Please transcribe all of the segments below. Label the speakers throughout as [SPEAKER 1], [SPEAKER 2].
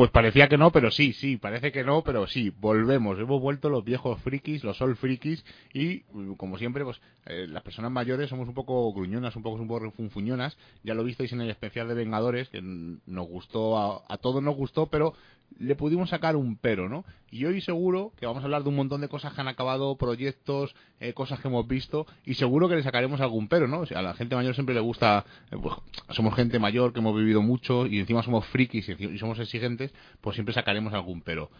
[SPEAKER 1] Pues parecía que no, pero sí, sí, parece que no, pero sí, volvemos, hemos vuelto los viejos frikis, los sol frikis, y como siempre, pues eh, las personas mayores somos un poco gruñonas, un poco, un poco funfuñonas, ya lo visteis en el especial de Vengadores, que nos gustó, a, a todos nos gustó, pero le pudimos sacar un pero, ¿no? Y hoy seguro que vamos a hablar de un montón de cosas que han acabado, proyectos, eh, cosas que hemos visto, y seguro que le sacaremos algún pero, ¿no? O sea, a la gente mayor siempre le gusta, eh, pues, somos gente mayor que hemos vivido mucho y encima somos frikis y, somos exigentes, pues siempre sacaremos algún pero.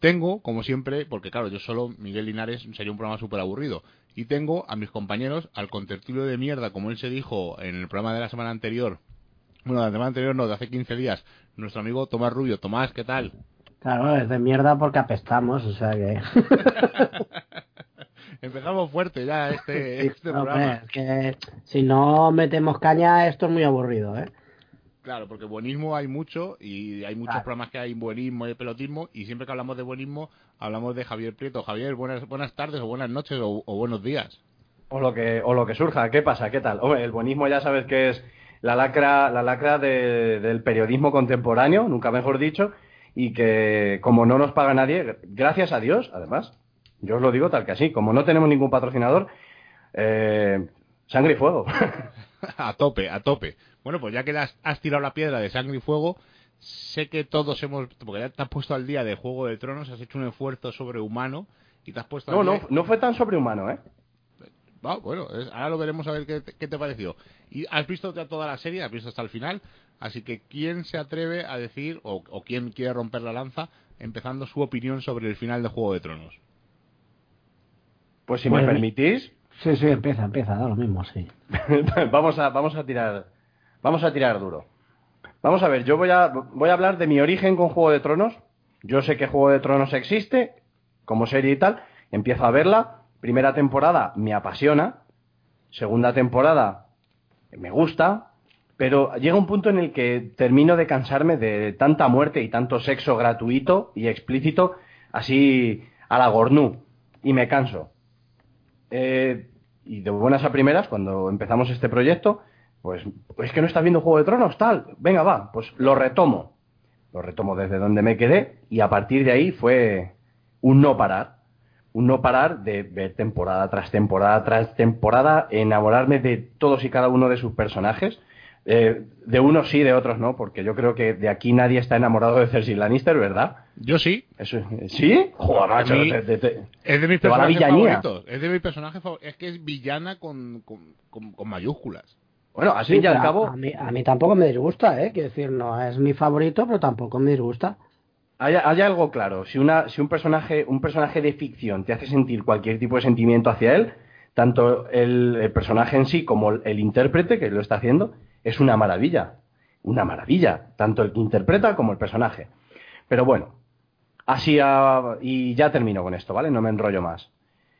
[SPEAKER 1] Tengo, como siempre, porque claro, yo solo, Miguel Linares, sería un programa súper aburrido. Y tengo a mis compañeros, al contertulio de mierda, como él se dijo en el programa de la semana anterior, bueno, la semana anterior no, de hace 15 días, nuestro amigo Tomás Rubio. Tomás, ¿qué tal?
[SPEAKER 2] Claro, es de mierda porque apestamos, o sea que...
[SPEAKER 1] Empezamos fuerte ya este, este programa.
[SPEAKER 2] que si no metemos caña esto es muy aburrido, ¿eh?
[SPEAKER 1] Claro, porque buenismo hay mucho y hay muchos programas que hay buenismo y pelotismo y siempre que hablamos de buenismo hablamos de Javier Prieto. Javier, buenas, buenas tardes o buenas noches o, o buenos días.
[SPEAKER 3] O lo, que, o lo que surja, ¿qué pasa? ¿Qué tal? Hombre, el buenismo ya sabes que es la lacra, la lacra del periodismo contemporáneo, nunca mejor dicho, y que como no nos paga nadie, gracias a Dios, además, yo os lo digo tal que así, como no tenemos ningún patrocinador, eh, sangre y fuego.
[SPEAKER 1] a tope, a tope. Bueno, pues ya que has, has, tirado la piedra de sangre y fuego, sé que todos hemos, porque ya te has puesto al día de Juego de Tronos, has hecho un esfuerzo sobrehumano y te has puesto...
[SPEAKER 3] No, no, no fue tan sobrehumano, ¿eh?
[SPEAKER 1] Bueno, ahora lo veremos a ver qué, te pareció. Y has visto ya toda la serie, has visto hasta el final, así que ¿quién se atreve a decir, o, quién quiere romper la lanza, empezando su opinión sobre el final de Juego de Tronos?
[SPEAKER 3] Pues si me permitís.
[SPEAKER 2] Sí, sí, empieza, empieza, da lo mismo, sí.
[SPEAKER 3] vamos, a, vamos a tirar, vamos a tirar duro. Vamos a ver, yo voy a, voy a hablar de mi origen con Juego de Tronos. Yo sé que Juego de Tronos existe, como serie y tal, empiezo a verla, Primera temporada me apasiona, segunda temporada me gusta, pero llega un punto en el que termino de cansarme de tanta muerte y tanto sexo gratuito y explícito, así a la gornú, y me canso. Eh, y de buenas a primeras, cuando empezamos este proyecto, pues es que no está viendo Juego de Tronos, tal, venga, va, pues lo retomo. Lo retomo desde donde me quedé y a partir de ahí fue un no parar un no parar de ver temporada tras temporada tras temporada, enamorarme de todos y cada uno de sus personajes. Eh, de unos sí, de otros no, porque yo creo que de aquí nadie está enamorado de Cersei Lannister, ¿verdad?
[SPEAKER 1] Yo sí.
[SPEAKER 3] Eso, ¿Sí?
[SPEAKER 1] Joder, macho, es de mis personajes favoritos. Es de mis personajes favoritos. Es que es villana con, con, mayúsculas.
[SPEAKER 2] Bueno, así ya al cabo. A mí, a mí tampoco me disgusta, ¿eh? Quiero decir, no es mi favorito, pero tampoco me disgusta
[SPEAKER 3] hay, algo claro. Si, una, si un, personaje, un personaje de ficción te hace sentir cualquier tipo de sentimiento hacia él, tanto el, personaje en sí como el, intérprete que lo está haciendo, es una maravilla. Una maravilla. Tanto el que interpreta como el personaje. Pero bueno, así y ya termino con esto, ¿vale? No me enrollo más.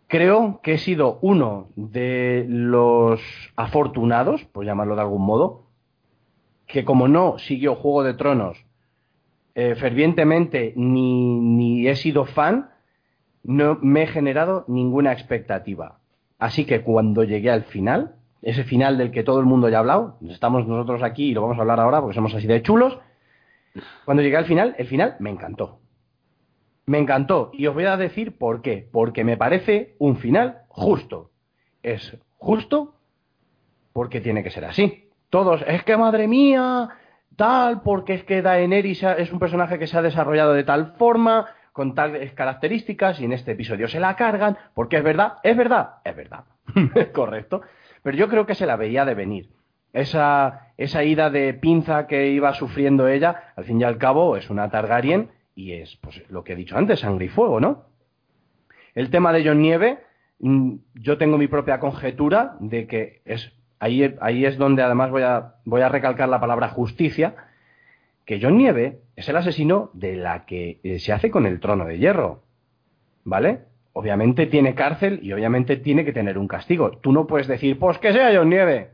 [SPEAKER 3] Creo que he sido uno de los afortunados, por llamarlo de algún modo, que como no siguió Juego de Tronos eh, fervientemente ni, he sido fan, no me he generado ninguna expectativa. Así que cuando llegué al final, ese final del que todo el mundo ya ha hablado, estamos nosotros aquí y lo vamos a hablar ahora porque somos así de chulos, cuando llegué al final, el final me encantó. Me encantó y os voy a decir por qué. Porque me parece un final justo. Es justo porque tiene que ser así. Todos, es que madre mía, tal, porque es que Daenerys es un personaje que se ha desarrollado de tal forma, con tales características, y en este episodio se la cargan, porque es verdad, es verdad, es verdad, correcto. Pero yo creo que se la veía de venir. Esa, esa ida de pinza que iba sufriendo ella, al fin y al cabo, es una Targaryen y es pues, lo que he dicho antes, sangre y fuego, ¿no? El tema de John Nieve, mm, yo tengo mi propia conjetura de que es ahí, es donde además voy a, voy a recalcar la palabra justicia, que John Nieve es el asesino de la que eh, se hace con el trono de hierro. ¿Vale? Obviamente tiene cárcel y obviamente tiene que tener un castigo. Tú no puedes decir, pues que sea John Nieve.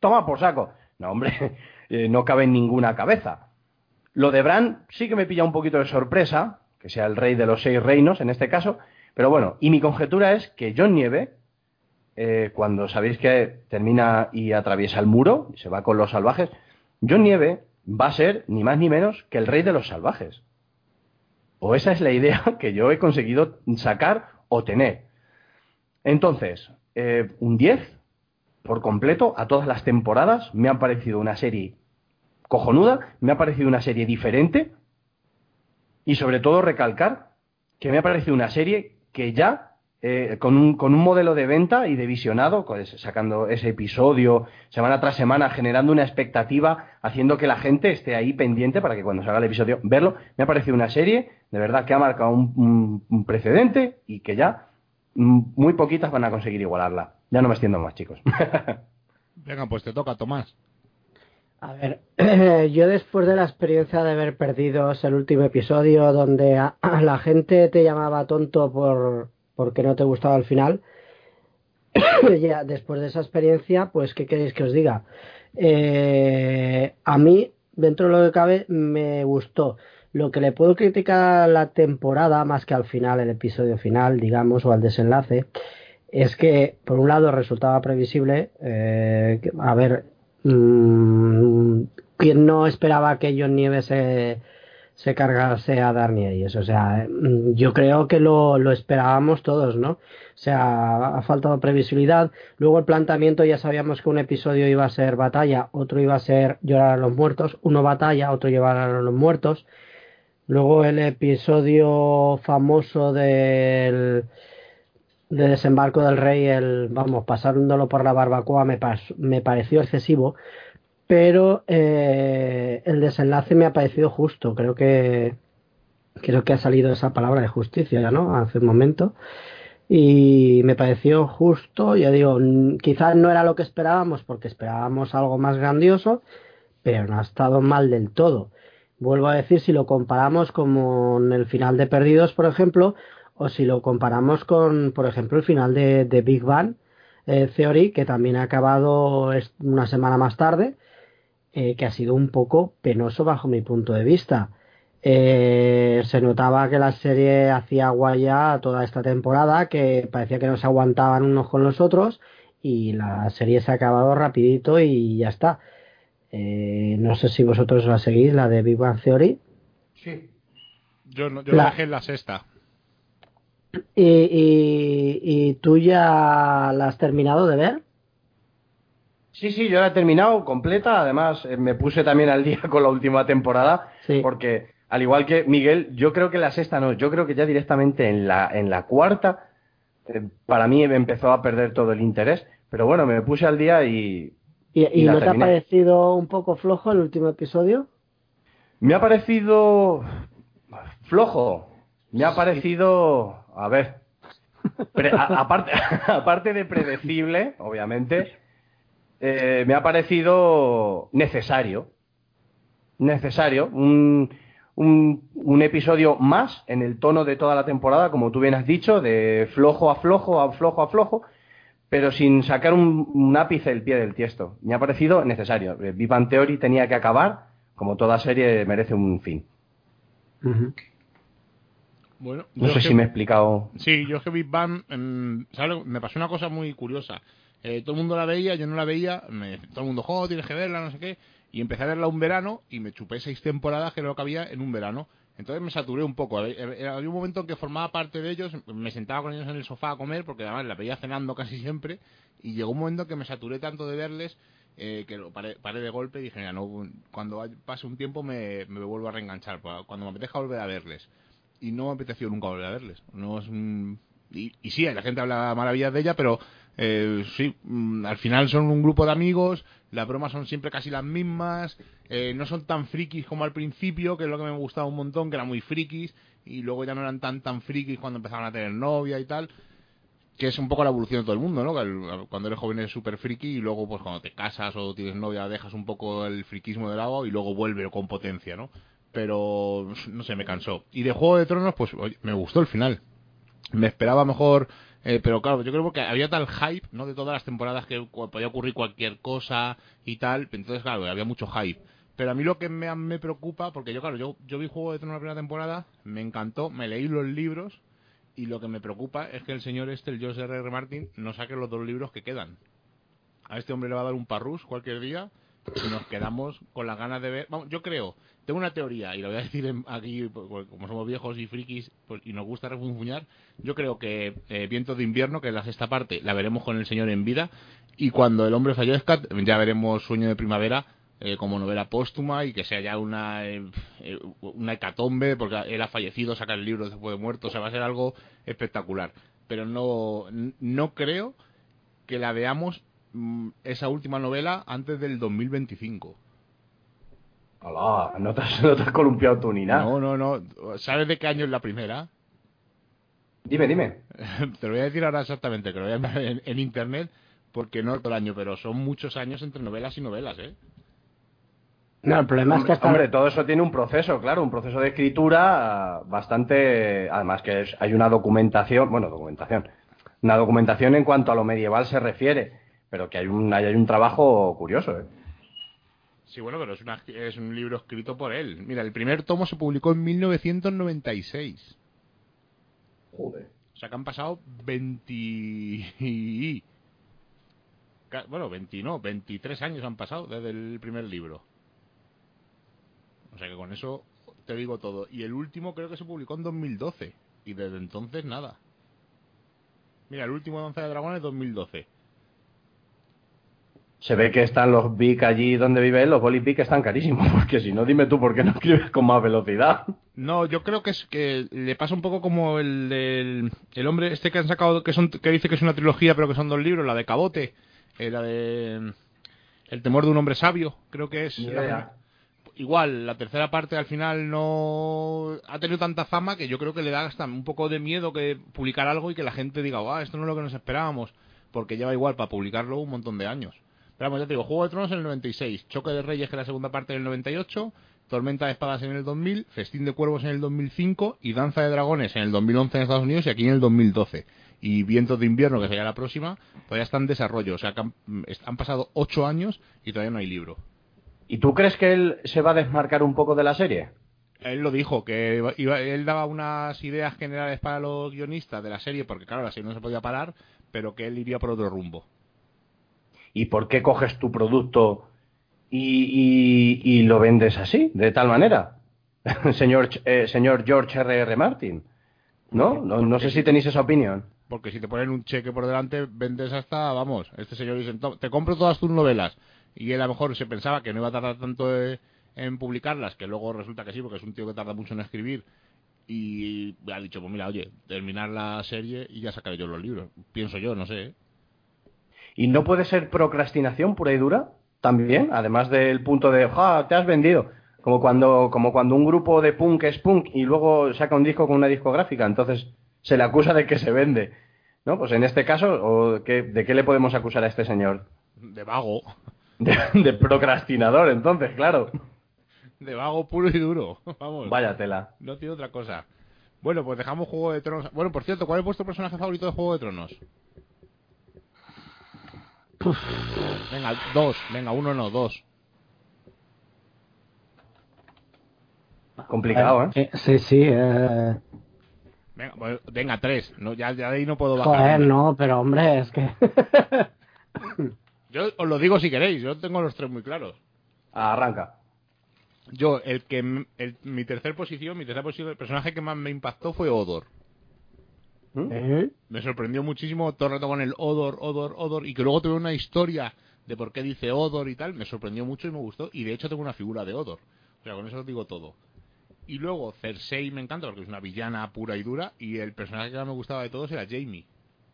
[SPEAKER 3] Toma por saco. No, hombre, eh, no cabe en ninguna cabeza. Lo de Bran sí que me pilla un poquito de sorpresa, que sea el rey de los seis reinos en este caso, pero bueno, y mi conjetura es que John Nieve eh, cuando sabéis que termina y atraviesa el muro y se va con los salvajes, John Nieve va a ser ni más ni menos que el rey de los salvajes. O esa es la idea que yo he conseguido sacar o tener. Entonces, eh, un 10 por completo a todas las temporadas. Me ha parecido una serie cojonuda, me ha parecido una serie diferente y sobre todo recalcar que me ha parecido una serie que ya eh, con, un, con, un, modelo de venta y de visionado, sacando ese episodio semana tras semana, generando una expectativa, haciendo que la gente esté ahí pendiente para que cuando salga el episodio verlo. Me ha parecido una serie, de verdad, que ha marcado un, un precedente y que ya muy poquitas van a conseguir igualarla. Ya no me extiendo más, chicos.
[SPEAKER 1] Venga, pues te toca, Tomás.
[SPEAKER 2] A ver, yo después de la experiencia de haber perdido el último episodio donde la gente te llamaba tonto por porque no te gustaba el final, después de esa experiencia, pues, ¿qué queréis que os diga? Eh, a mí, dentro de lo que cabe, me gustó. Lo que le puedo criticar a la temporada, más que al final, el episodio final, digamos, o al desenlace, es que, por un lado, resultaba previsible. Eh, a ver, mmm, ¿quién no esperaba que John Nieves se se cargase a Darnie eso O sea, mm, yo creo que lo, lo, esperábamos todos, ¿no? O sea, ha faltado previsibilidad. Luego el planteamiento ya sabíamos que un episodio iba a ser batalla, otro iba a ser llorar a los muertos, uno batalla, otro llevar a los muertos. Luego el episodio famoso del de desembarco del rey, el vamos, pasándolo por la barbacoa me, me pareció excesivo pero eh, el desenlace me ha parecido justo. Creo que creo que ha salido esa palabra de justicia, ¿no? Hace un momento. Y me pareció justo, ya digo, quizás no era lo que esperábamos, porque esperábamos algo más grandioso, pero no ha estado mal del todo. Vuelvo a decir, si lo comparamos con el final de Perdidos, por ejemplo, o si lo comparamos con, por ejemplo, el final de, Big Bang eh, Theory, que también ha acabado una semana más tarde, eh, que ha sido un poco penoso bajo mi punto de vista. Eh, se notaba que la serie hacía guaya toda esta temporada, que parecía que no se aguantaban unos con los otros y la serie se ha acabado rapidito y ya está. Eh, no sé si vosotros la seguís, la de Big Bang Theory.
[SPEAKER 1] Sí. Yo, yo la... dejé en la sexta.
[SPEAKER 2] ¿Y, y, ¿Y tú ya la has terminado de ver?
[SPEAKER 3] Sí, sí, yo la he terminado completa. Además, eh, me puse también al día con la última temporada. Porque, al igual que Miguel, yo creo que la sexta no. Yo creo que ya directamente en la, en la cuarta, eh, para mí me empezó a perder todo el interés. Pero bueno, me puse al día y.
[SPEAKER 2] ¿Y, no te ha parecido un poco flojo el último episodio?
[SPEAKER 3] Me ha parecido. flojo. Me ha parecido. A ver. aparte, aparte de predecible, obviamente eh, me ha parecido necesario. Necesario. Un, un, episodio más en el tono de toda la temporada, como tú bien has dicho, de flojo a flojo, a flojo a flojo, pero sin sacar un, ápice del pie del tiesto. Me ha parecido necesario. Eh, Vivan Theory tenía que acabar, como toda serie merece un fin.
[SPEAKER 1] Bueno,
[SPEAKER 3] no sé si me he explicado.
[SPEAKER 1] Sí, yo es que Big Bang, me pasó una cosa muy curiosa. Eh, todo el mundo la veía, yo no la veía, me, todo el mundo, joder, tienes que verla, no sé qué, y empecé a verla un verano y me chupé seis temporadas que no cabía en un verano. Entonces me saturé un poco. Había un momento en que formaba parte de ellos, me sentaba con ellos en el sofá a comer, porque además la veía cenando casi siempre, y llegó un momento que me saturé tanto de verles eh, que lo paré, de golpe y dije, mira, no, cuando pase un tiempo me, vuelvo a reenganchar, cuando me apetezca volver a verles. Y no me apeteció nunca volver a verles. No es y, y sí, la gente habla maravillas de ella, pero eh, sí, mm, al final son un grupo de amigos, las bromas son siempre casi las mismas, eh, no son tan frikis como al principio, que es lo que me gustaba un montón, que eran muy frikis, y luego ya no eran tan tan frikis cuando empezaron a tener novia y tal, que es un poco la evolución de todo el mundo, ¿no? cuando eres joven eres súper friki y luego pues cuando te casas o tienes novia dejas un poco el friquismo de lado y luego vuelve con potencia, ¿no? Pero, no sé, me cansó. Y de Juego de Tronos, pues me gustó el final. Me esperaba mejor eh, pero claro, yo creo que había tal hype, ¿no? De todas las temporadas que podía ocurrir cualquier cosa y tal. Entonces, claro, había mucho hype. Pero a mí lo que me, me preocupa, porque yo, claro, yo, yo vi Juego de Tronos la primera temporada, me encantó, me leí los libros, y lo que me preocupa es que el señor este, el George R. R. Martin, no saque los dos libros que quedan. A este hombre le va a dar un parrus cualquier día, y nos quedamos con las ganas de ver. Vamos, yo creo, tengo una teoría y la voy a decir aquí, pues, como somos viejos y frikis pues, y nos gusta refunfuñar. Yo creo que eh, Viento de Invierno, que es la sexta parte, la veremos con el señor en vida y cuando el hombre fallezca ya veremos Sueño de Primavera eh, como novela póstuma y que sea ya una, eh, una hecatombe, porque él ha fallecido, saca el libro después de muerto, o sea, va a ser algo espectacular. Pero no, no creo que la veamos mm, esa última novela antes del 2025.
[SPEAKER 3] Hola, no te, has, no te has columpiado tú ni nada.
[SPEAKER 1] No, no, no. ¿Sabes de qué año es la primera?
[SPEAKER 3] Dime, dime.
[SPEAKER 1] te lo voy a decir ahora exactamente, que lo voy a ver en, en internet, porque no todo el año, pero son muchos años entre novelas y novelas, ¿eh?
[SPEAKER 2] No, el problema
[SPEAKER 3] hombre,
[SPEAKER 2] es que hasta...
[SPEAKER 3] Hombre, todo eso tiene un proceso, claro, un proceso de escritura bastante... Además que es, hay una documentación, bueno, documentación, una documentación en cuanto a lo medieval se refiere, pero que hay un, hay un trabajo curioso, ¿eh?
[SPEAKER 1] Sí, bueno, pero es, una, es un libro escrito por él. Mira, el primer tomo se publicó en 1996.
[SPEAKER 3] Joder.
[SPEAKER 1] O sea que han pasado 20... Bueno, 20 no, 23 años han pasado desde el primer libro. O sea que con eso te digo todo. Y el último creo que se publicó en 2012. Y desde entonces nada. Mira, el último Danza de Dragones 2012.
[SPEAKER 3] Se ve que están los Bic allí donde vive él, los Boli Bic están carísimos, porque si no, dime tú por qué no escribes con más velocidad.
[SPEAKER 1] No, yo creo que es que le pasa un poco como el del el hombre este que han sacado, que son que dice que es una trilogía, pero que son dos libros, la de Cabote, eh, la de El temor de un hombre sabio, creo que es. Igual, la tercera parte al final no ha tenido tanta fama que yo creo que le da hasta un poco de miedo que publicar algo y que la gente diga, ah, esto no es lo que nos esperábamos, porque lleva igual para publicarlo un montón de años. Pero vamos, ya te digo, Juego de Tronos en el 96, Choque de Reyes, que es la segunda parte en el 98, Tormenta de Espadas en el 2000, Festín de Cuervos en el 2005 y Danza de Dragones en el 2011 en Estados Unidos y aquí en el 2012. Y Vientos de Invierno, que sería la próxima, todavía está en desarrollo. O sea, que han, han pasado ocho años y todavía no hay libro.
[SPEAKER 3] ¿Y tú crees que él se va a desmarcar un poco de la serie?
[SPEAKER 1] Él lo dijo, que iba, él daba unas ideas generales para los guionistas de la serie, porque claro, la serie no se podía parar, pero que él iría por otro rumbo.
[SPEAKER 3] ¿Y por qué coges tu producto y, y, y lo vendes así, de tal manera? señor, eh, señor George R.R. R. Martin. ¿No? No, no sé si tenéis esa opinión.
[SPEAKER 1] Porque si te ponen un cheque por delante, vendes hasta, vamos, este señor dice, te compro todas tus novelas. Y él a lo mejor se pensaba que no iba a tardar tanto en publicarlas, que luego resulta que sí, porque es un tío que tarda mucho en escribir. Y ha dicho, pues mira, oye, terminar la serie y ya sacaré yo los libros. Pienso yo, no sé. ¿eh?
[SPEAKER 3] ¿Y no puede ser procrastinación pura y dura? También, además del punto de, ¡ja! Te has vendido. Como cuando, como cuando un grupo de punk es punk y luego saca un disco con una discográfica, entonces se le acusa de que se vende. ¿No? Pues en este caso, ¿o qué, ¿de qué le podemos acusar a este señor?
[SPEAKER 1] De vago.
[SPEAKER 3] De, de, procrastinador, entonces, claro.
[SPEAKER 1] De vago puro y duro. Vamos.
[SPEAKER 3] Vaya tela.
[SPEAKER 1] No tiene otra cosa. Bueno, pues dejamos Juego de Tronos. Bueno, por cierto, ¿cuál es vuestro personaje favorito de Juego de Tronos? Venga, dos. Venga, uno no, dos.
[SPEAKER 3] Complicado, ¿eh?
[SPEAKER 2] Sí, sí. Eh...
[SPEAKER 1] Venga, bueno, venga, tres. No, ya, ya de ahí no puedo bajar.
[SPEAKER 2] Joder, no, pero hombre, es que...
[SPEAKER 1] Yo os lo digo si queréis, yo tengo los tres muy claros.
[SPEAKER 3] Arranca.
[SPEAKER 1] Yo, el que el, mi tercer posición, mi tercer posición, el personaje que más me impactó fue Odor.
[SPEAKER 2] ¿Eh?
[SPEAKER 1] Me sorprendió muchísimo todo el rato con el Odor, Odor, Odor, y que luego tuve una historia de por qué dice Odor y tal, me sorprendió mucho y me gustó, y de hecho tengo una figura de Odor. O sea, con eso os digo todo. Y luego Cersei me encanta porque es una villana pura y dura, y el personaje que más me gustaba de todos era Jamie.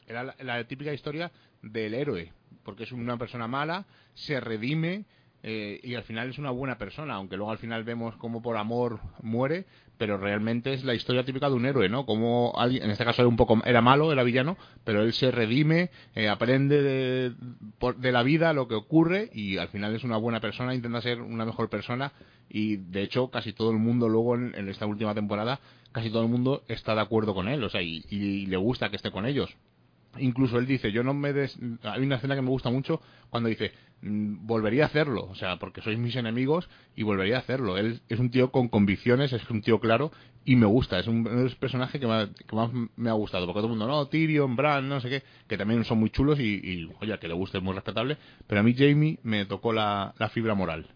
[SPEAKER 1] Era la, la típica historia del héroe, porque es una persona mala, se redime eh, y al final es una buena persona, aunque luego al final vemos como por amor muere, pero realmente es la historia típica de un héroe, ¿no? Como alguien, en este caso era un poco era malo, era villano, pero él se redime, eh, aprende de, de la vida lo que ocurre y al final es una buena persona, intenta ser una mejor persona y de hecho casi todo el mundo luego en, en esta última temporada casi todo el mundo está de acuerdo con él, o sea, y, y, y le gusta que esté con ellos incluso él dice, yo no me des... Hay una escena que me gusta mucho cuando dice, mm, volvería a hacerlo, o sea, porque sois mis enemigos y volvería a hacerlo. Él es un tío con convicciones, es un tío claro y me gusta, es un, personaje que, más me ha gustado, porque todo el mundo, no, Tyrion, Bran, no sé qué, que también son muy chulos y, oye, que le guste es muy respetable, pero a mí Jamie me tocó la, fibra moral.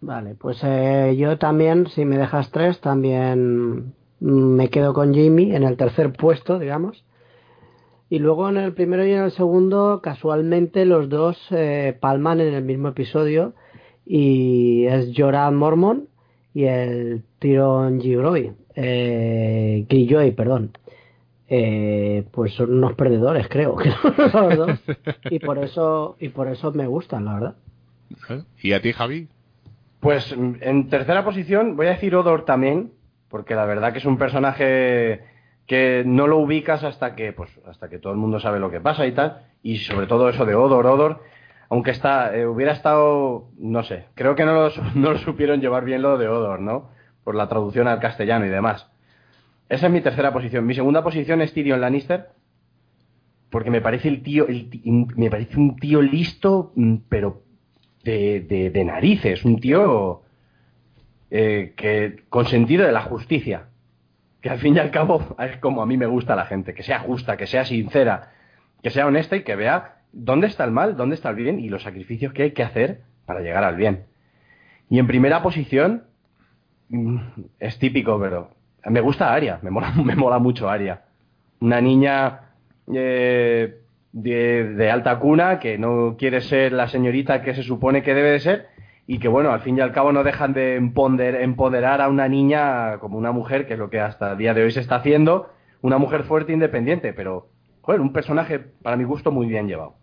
[SPEAKER 2] Vale, pues eh, yo también, si me dejas tres, también me quedo con Jamie en el tercer puesto, digamos. Y luego en el primero y en el segundo, casualmente los dos eh, palman en el mismo episodio. Y es Jorah Mormon y el Tyron Giroy, eh, perdón. Eh, pues son unos perdedores, creo que son los dos. Y por eso, y por eso me gustan, la verdad.
[SPEAKER 1] ¿Y a ti, Javi?
[SPEAKER 3] Pues en tercera posición voy a decir Odor también, porque la verdad que es un personaje que no lo ubicas hasta que, pues, hasta que todo el mundo sabe lo que pasa y tal, y sobre todo eso de Odor, Odor, aunque está, eh, hubiera estado, no sé, creo que no lo, no lo supieron llevar bien lo de Odor, ¿no? Por la traducción al castellano y demás. Esa es mi tercera posición. Mi segunda posición es Tyrion Lannister, porque me parece el tío, me parece un tío listo, mm, pero de, de, narices, un tío eh, que con sentido de la justicia que al fin y al cabo es como a mí me gusta la gente, que sea justa, que sea sincera, que sea honesta y que vea dónde está el mal, dónde está el bien y los sacrificios que hay que hacer para llegar al bien. Y en primera posición, mm, es típico, pero me gusta Aria, me mola, me mola mucho Aria. Una niña eh, de, de alta cuna que no quiere ser la señorita que se supone que debe de ser y que bueno, al fin y al cabo no dejan de empoderar a una niña como una mujer, que es lo que hasta el día de hoy se está haciendo, una mujer fuerte e independiente, pero joder, un personaje para mi gusto muy bien llevado.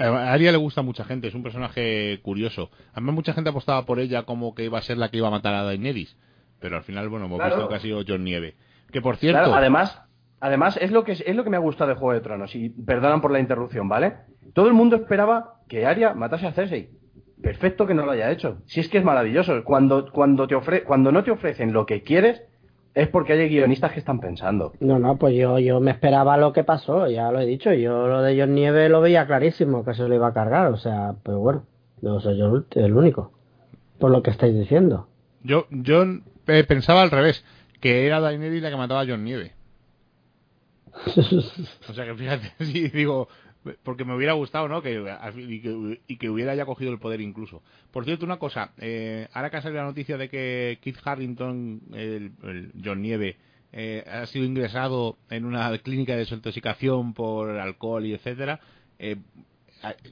[SPEAKER 1] a Aria le gusta a mucha gente, es un personaje curioso. Además mucha gente apostaba por ella como que iba a ser la que iba a matar a Daenerys, pero al final bueno, hemos visto que ha sido John Nieve. Que por cierto,
[SPEAKER 3] además, además es lo que es lo que me ha gustado de Juego de Tronos y perdonan por la interrupción, ¿vale? Todo el mundo esperaba que Arya matase a Cersei perfecto que no lo haya hecho. Si es que es maravilloso. Cuando, cuando, te ofre, cuando no te ofrecen lo que quieres, es porque hay guionistas que están pensando.
[SPEAKER 2] No, no, pues yo, yo me esperaba lo que pasó, ya lo he dicho. Yo lo de John Nieve lo veía clarísimo, que se lo iba a cargar. O sea, pues bueno, no soy yo el único. Por lo que estáis diciendo.
[SPEAKER 1] Yo, yo eh, pensaba al revés, que era Daenerys la que mataba a John Nieve. o sea que fíjate, si digo, porque me hubiera gustado, ¿no? Que, y, que, hubiera ya cogido el poder incluso. Por cierto, una cosa, eh, ahora que ha salido la noticia de que Keith Harrington, el, John Nieve, eh, ha sido ingresado en una clínica de desintoxicación por alcohol y etcétera, eh,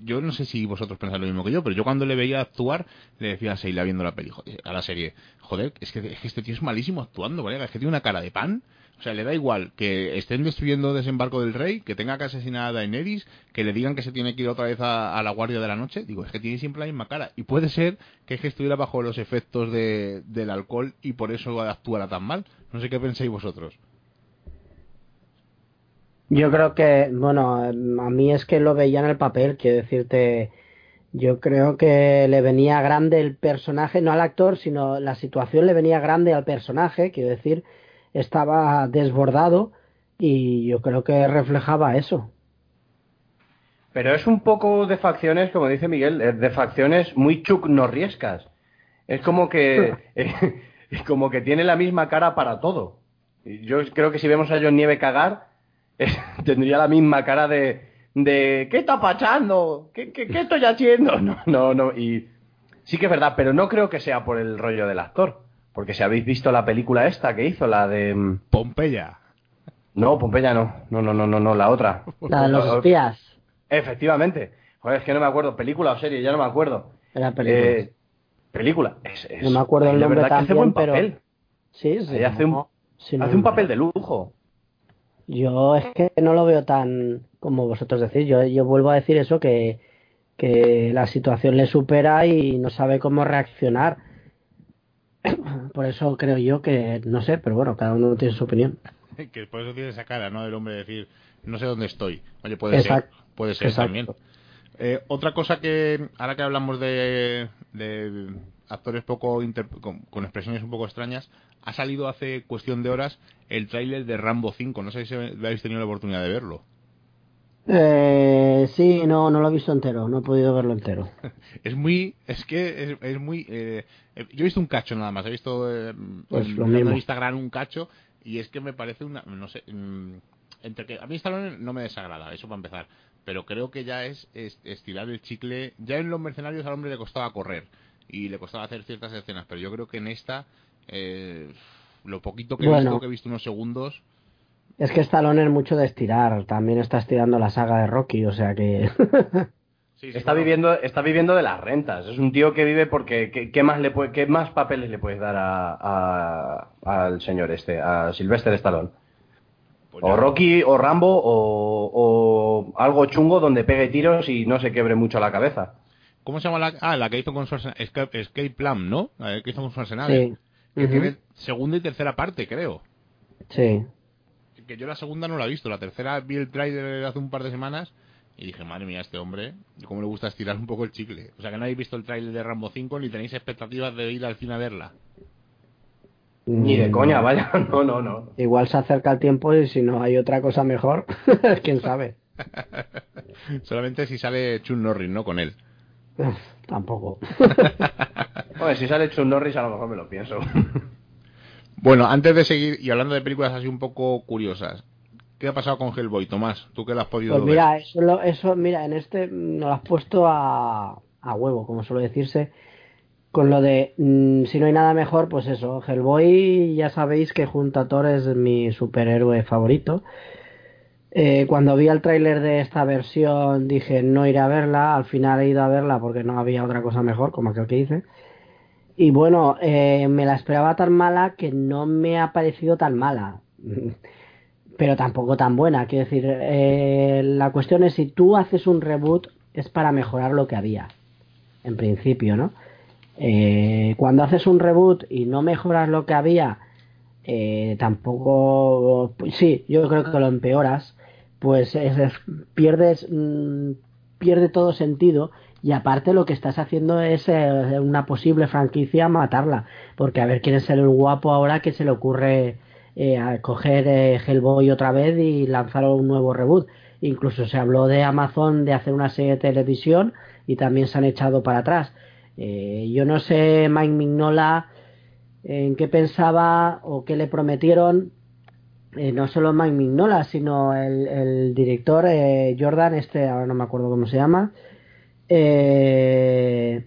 [SPEAKER 1] yo no sé si vosotros pensáis lo mismo que yo, pero yo cuando le veía actuar, le decía a Seila viendo la peli, a la serie, joder, es que, es que este tío es malísimo actuando, ¿vale? Es que tiene una cara de pan, o sea, le da igual que estén destruyendo desembarco del rey, que tenga que asesinar a Daenerys, que le digan que se tiene que ir otra vez a, la guardia de la noche. Digo, es que tiene siempre la misma cara. Y puede ser que, es que estuviera bajo los efectos de, del alcohol y por eso actuara tan mal. No sé qué pensáis vosotros.
[SPEAKER 2] Yo creo que, bueno, a mí es que lo veía en el papel, quiero decirte, yo creo que le venía grande el personaje, no al actor, sino la situación le venía grande al personaje, quiero decir, estaba desbordado y yo creo que reflejaba eso.
[SPEAKER 3] Pero es un poco de facciones, como dice Miguel, eh, de facciones muy chuc norriescas. Es como que eh, como que tiene la misma cara para todo. Yo creo que si vemos a John Nieve cagar, tendría la misma cara de, de ¿qué está pachando? ¿Qué, qué, ¿Qué estoy haciendo? No, no, no. Y sí que es verdad, pero no creo que sea por el rollo del actor. Porque si habéis visto la película esta que hizo, la de... Mm,
[SPEAKER 1] Pompeya.
[SPEAKER 3] No, Pompeya no. No, no, no, no, no la otra.
[SPEAKER 2] La de los espías.
[SPEAKER 3] Efectivamente. Joder, es que no me acuerdo. ¿Película o serie? Ya no me acuerdo.
[SPEAKER 2] Era película. Eh,
[SPEAKER 3] película.
[SPEAKER 2] no me acuerdo el nombre que hace buen papel. Sí,
[SPEAKER 3] sí. hace un, hace un papel de lujo.
[SPEAKER 2] Yo es que no lo veo tan como vosotros decís. Yo, yo vuelvo a decir eso, que, que la situación le supera y no sabe cómo reaccionar por eso creo yo que, no sé, pero bueno, cada uno tiene su opinión.
[SPEAKER 1] que por eso tiene esa cara, ¿no? Del hombre de decir, no sé dónde estoy. Oye, puede ser, puede ser también. Eh, otra cosa que, ahora que hablamos de, de actores poco con, expresiones un poco extrañas, ha salido hace cuestión de horas el tráiler de Rambo 5. No sé si habéis tenido la oportunidad de verlo.
[SPEAKER 2] Eh, sí, no, no lo he visto entero, no he podido verlo entero.
[SPEAKER 1] es muy, es que es, muy. Eh, yo he visto un cacho nada más, he visto eh,
[SPEAKER 2] pues en,
[SPEAKER 1] Instagram un cacho y es que me parece una, no sé, mm, entre que a mí Stallone no me desagrada, eso para empezar, pero creo que ya es, estirar el chicle. Ya en los mercenarios al hombre le costaba correr y le costaba hacer ciertas escenas, pero yo creo que en esta eh, lo poquito que he visto, que he visto unos segundos
[SPEAKER 2] es que Stallone es mucho de estirar, también está estirando la saga de Rocky, o sea que...
[SPEAKER 3] está, viviendo, está viviendo de las rentas, es un tío que vive porque ¿qué, más, le qué más papeles le puedes dar a, al señor este, a Sylvester Stallone? Pues o Rocky, o Rambo, o, algo chungo donde pegue tiros y no se quebre mucho la cabeza.
[SPEAKER 1] ¿Cómo se llama la, ah, la que hizo con Schwarzenegger? Escape, Escape Plan, ¿no? La que hizo con Schwarzenegger. Sí. Que tiene segunda y tercera parte, creo.
[SPEAKER 2] Sí
[SPEAKER 1] que yo la segunda no la he visto, la tercera vi el trailer hace un par de semanas y dije, madre mía, este hombre, cómo le gusta estirar un poco el chicle. O sea que no habéis visto el trailer de Rambo 5 ni tenéis expectativas de ir al cine a verla.
[SPEAKER 3] Ni de coña, vaya, no, no, no.
[SPEAKER 2] Igual se acerca el tiempo y si no hay otra cosa mejor, quién sabe.
[SPEAKER 1] Solamente si sale Chun Norris, ¿no? Con él.
[SPEAKER 2] Tampoco.
[SPEAKER 3] Oye, si sale Chun Norris a lo mejor me lo pienso.
[SPEAKER 1] Bueno, antes de seguir y hablando de películas así un poco curiosas, ¿qué ha pasado con Hellboy, Tomás? ¿Tú qué lo has podido
[SPEAKER 2] pues mira, Eso, eso, mira, en este nos lo has puesto a, a huevo, como suele decirse, con lo de mm, si no hay nada mejor, pues eso, Hellboy ya sabéis que junto a Thor es mi superhéroe favorito. Eh, cuando vi el tráiler de esta versión dije no iré a verla, al final he ido a verla porque no había otra cosa mejor, como aquel que hice. Y bueno, eh, me la esperaba tan mala que no me ha parecido tan mala. Pero tampoco tan buena. Quiero decir, eh, la cuestión es si tú haces un reboot es para mejorar lo que había. En principio, ¿no? Eh, cuando haces un reboot y no mejoras lo que había, tampoco. sí, yo creo que lo empeoras. Pues pierdes. Mm, pierde todo sentido y aparte lo que estás haciendo es eh, una posible franquicia matarla, porque a ver quién es el guapo ahora que se le ocurre eh, coger eh, Hellboy otra vez y lanzar un nuevo reboot. Incluso se habló de Amazon de hacer una serie de televisión y también se han echado para atrás. yo no sé Mike Mignola en qué pensaba o qué le prometieron no solo Mike Mignola, sino el, el director Jordan, este, ahora no me acuerdo cómo se llama, eh,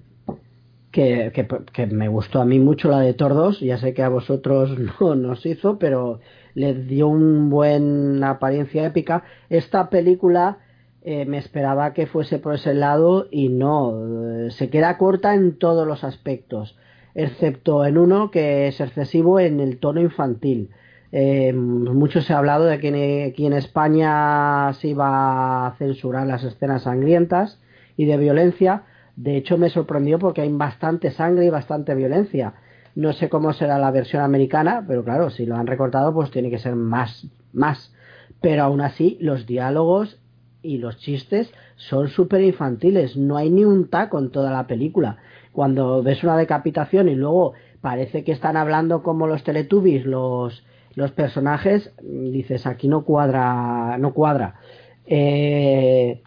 [SPEAKER 2] que, me gustó a mí mucho la de Tordos, ya sé que a vosotros no nos hizo, pero le dio un buen apariencia épica. Esta película eh, me esperaba que fuese por ese lado y no, se queda corta en todos los aspectos, excepto en uno que es excesivo en el tono infantil. Eh, mucho se ha hablado de que aquí en España se iba a censurar las escenas sangrientas y de violencia. De hecho, me sorprendió porque hay bastante sangre y bastante violencia. No sé cómo será la versión americana, pero claro, si lo han recortado, pues tiene que ser más, más. Pero aún así, los diálogos y los chistes son súper infantiles. No hay ni un taco en toda la película. Cuando ves una decapitación y luego parece que están hablando como los Teletubbies, los, los personajes, dices, aquí no cuadra, no cuadra. Eh,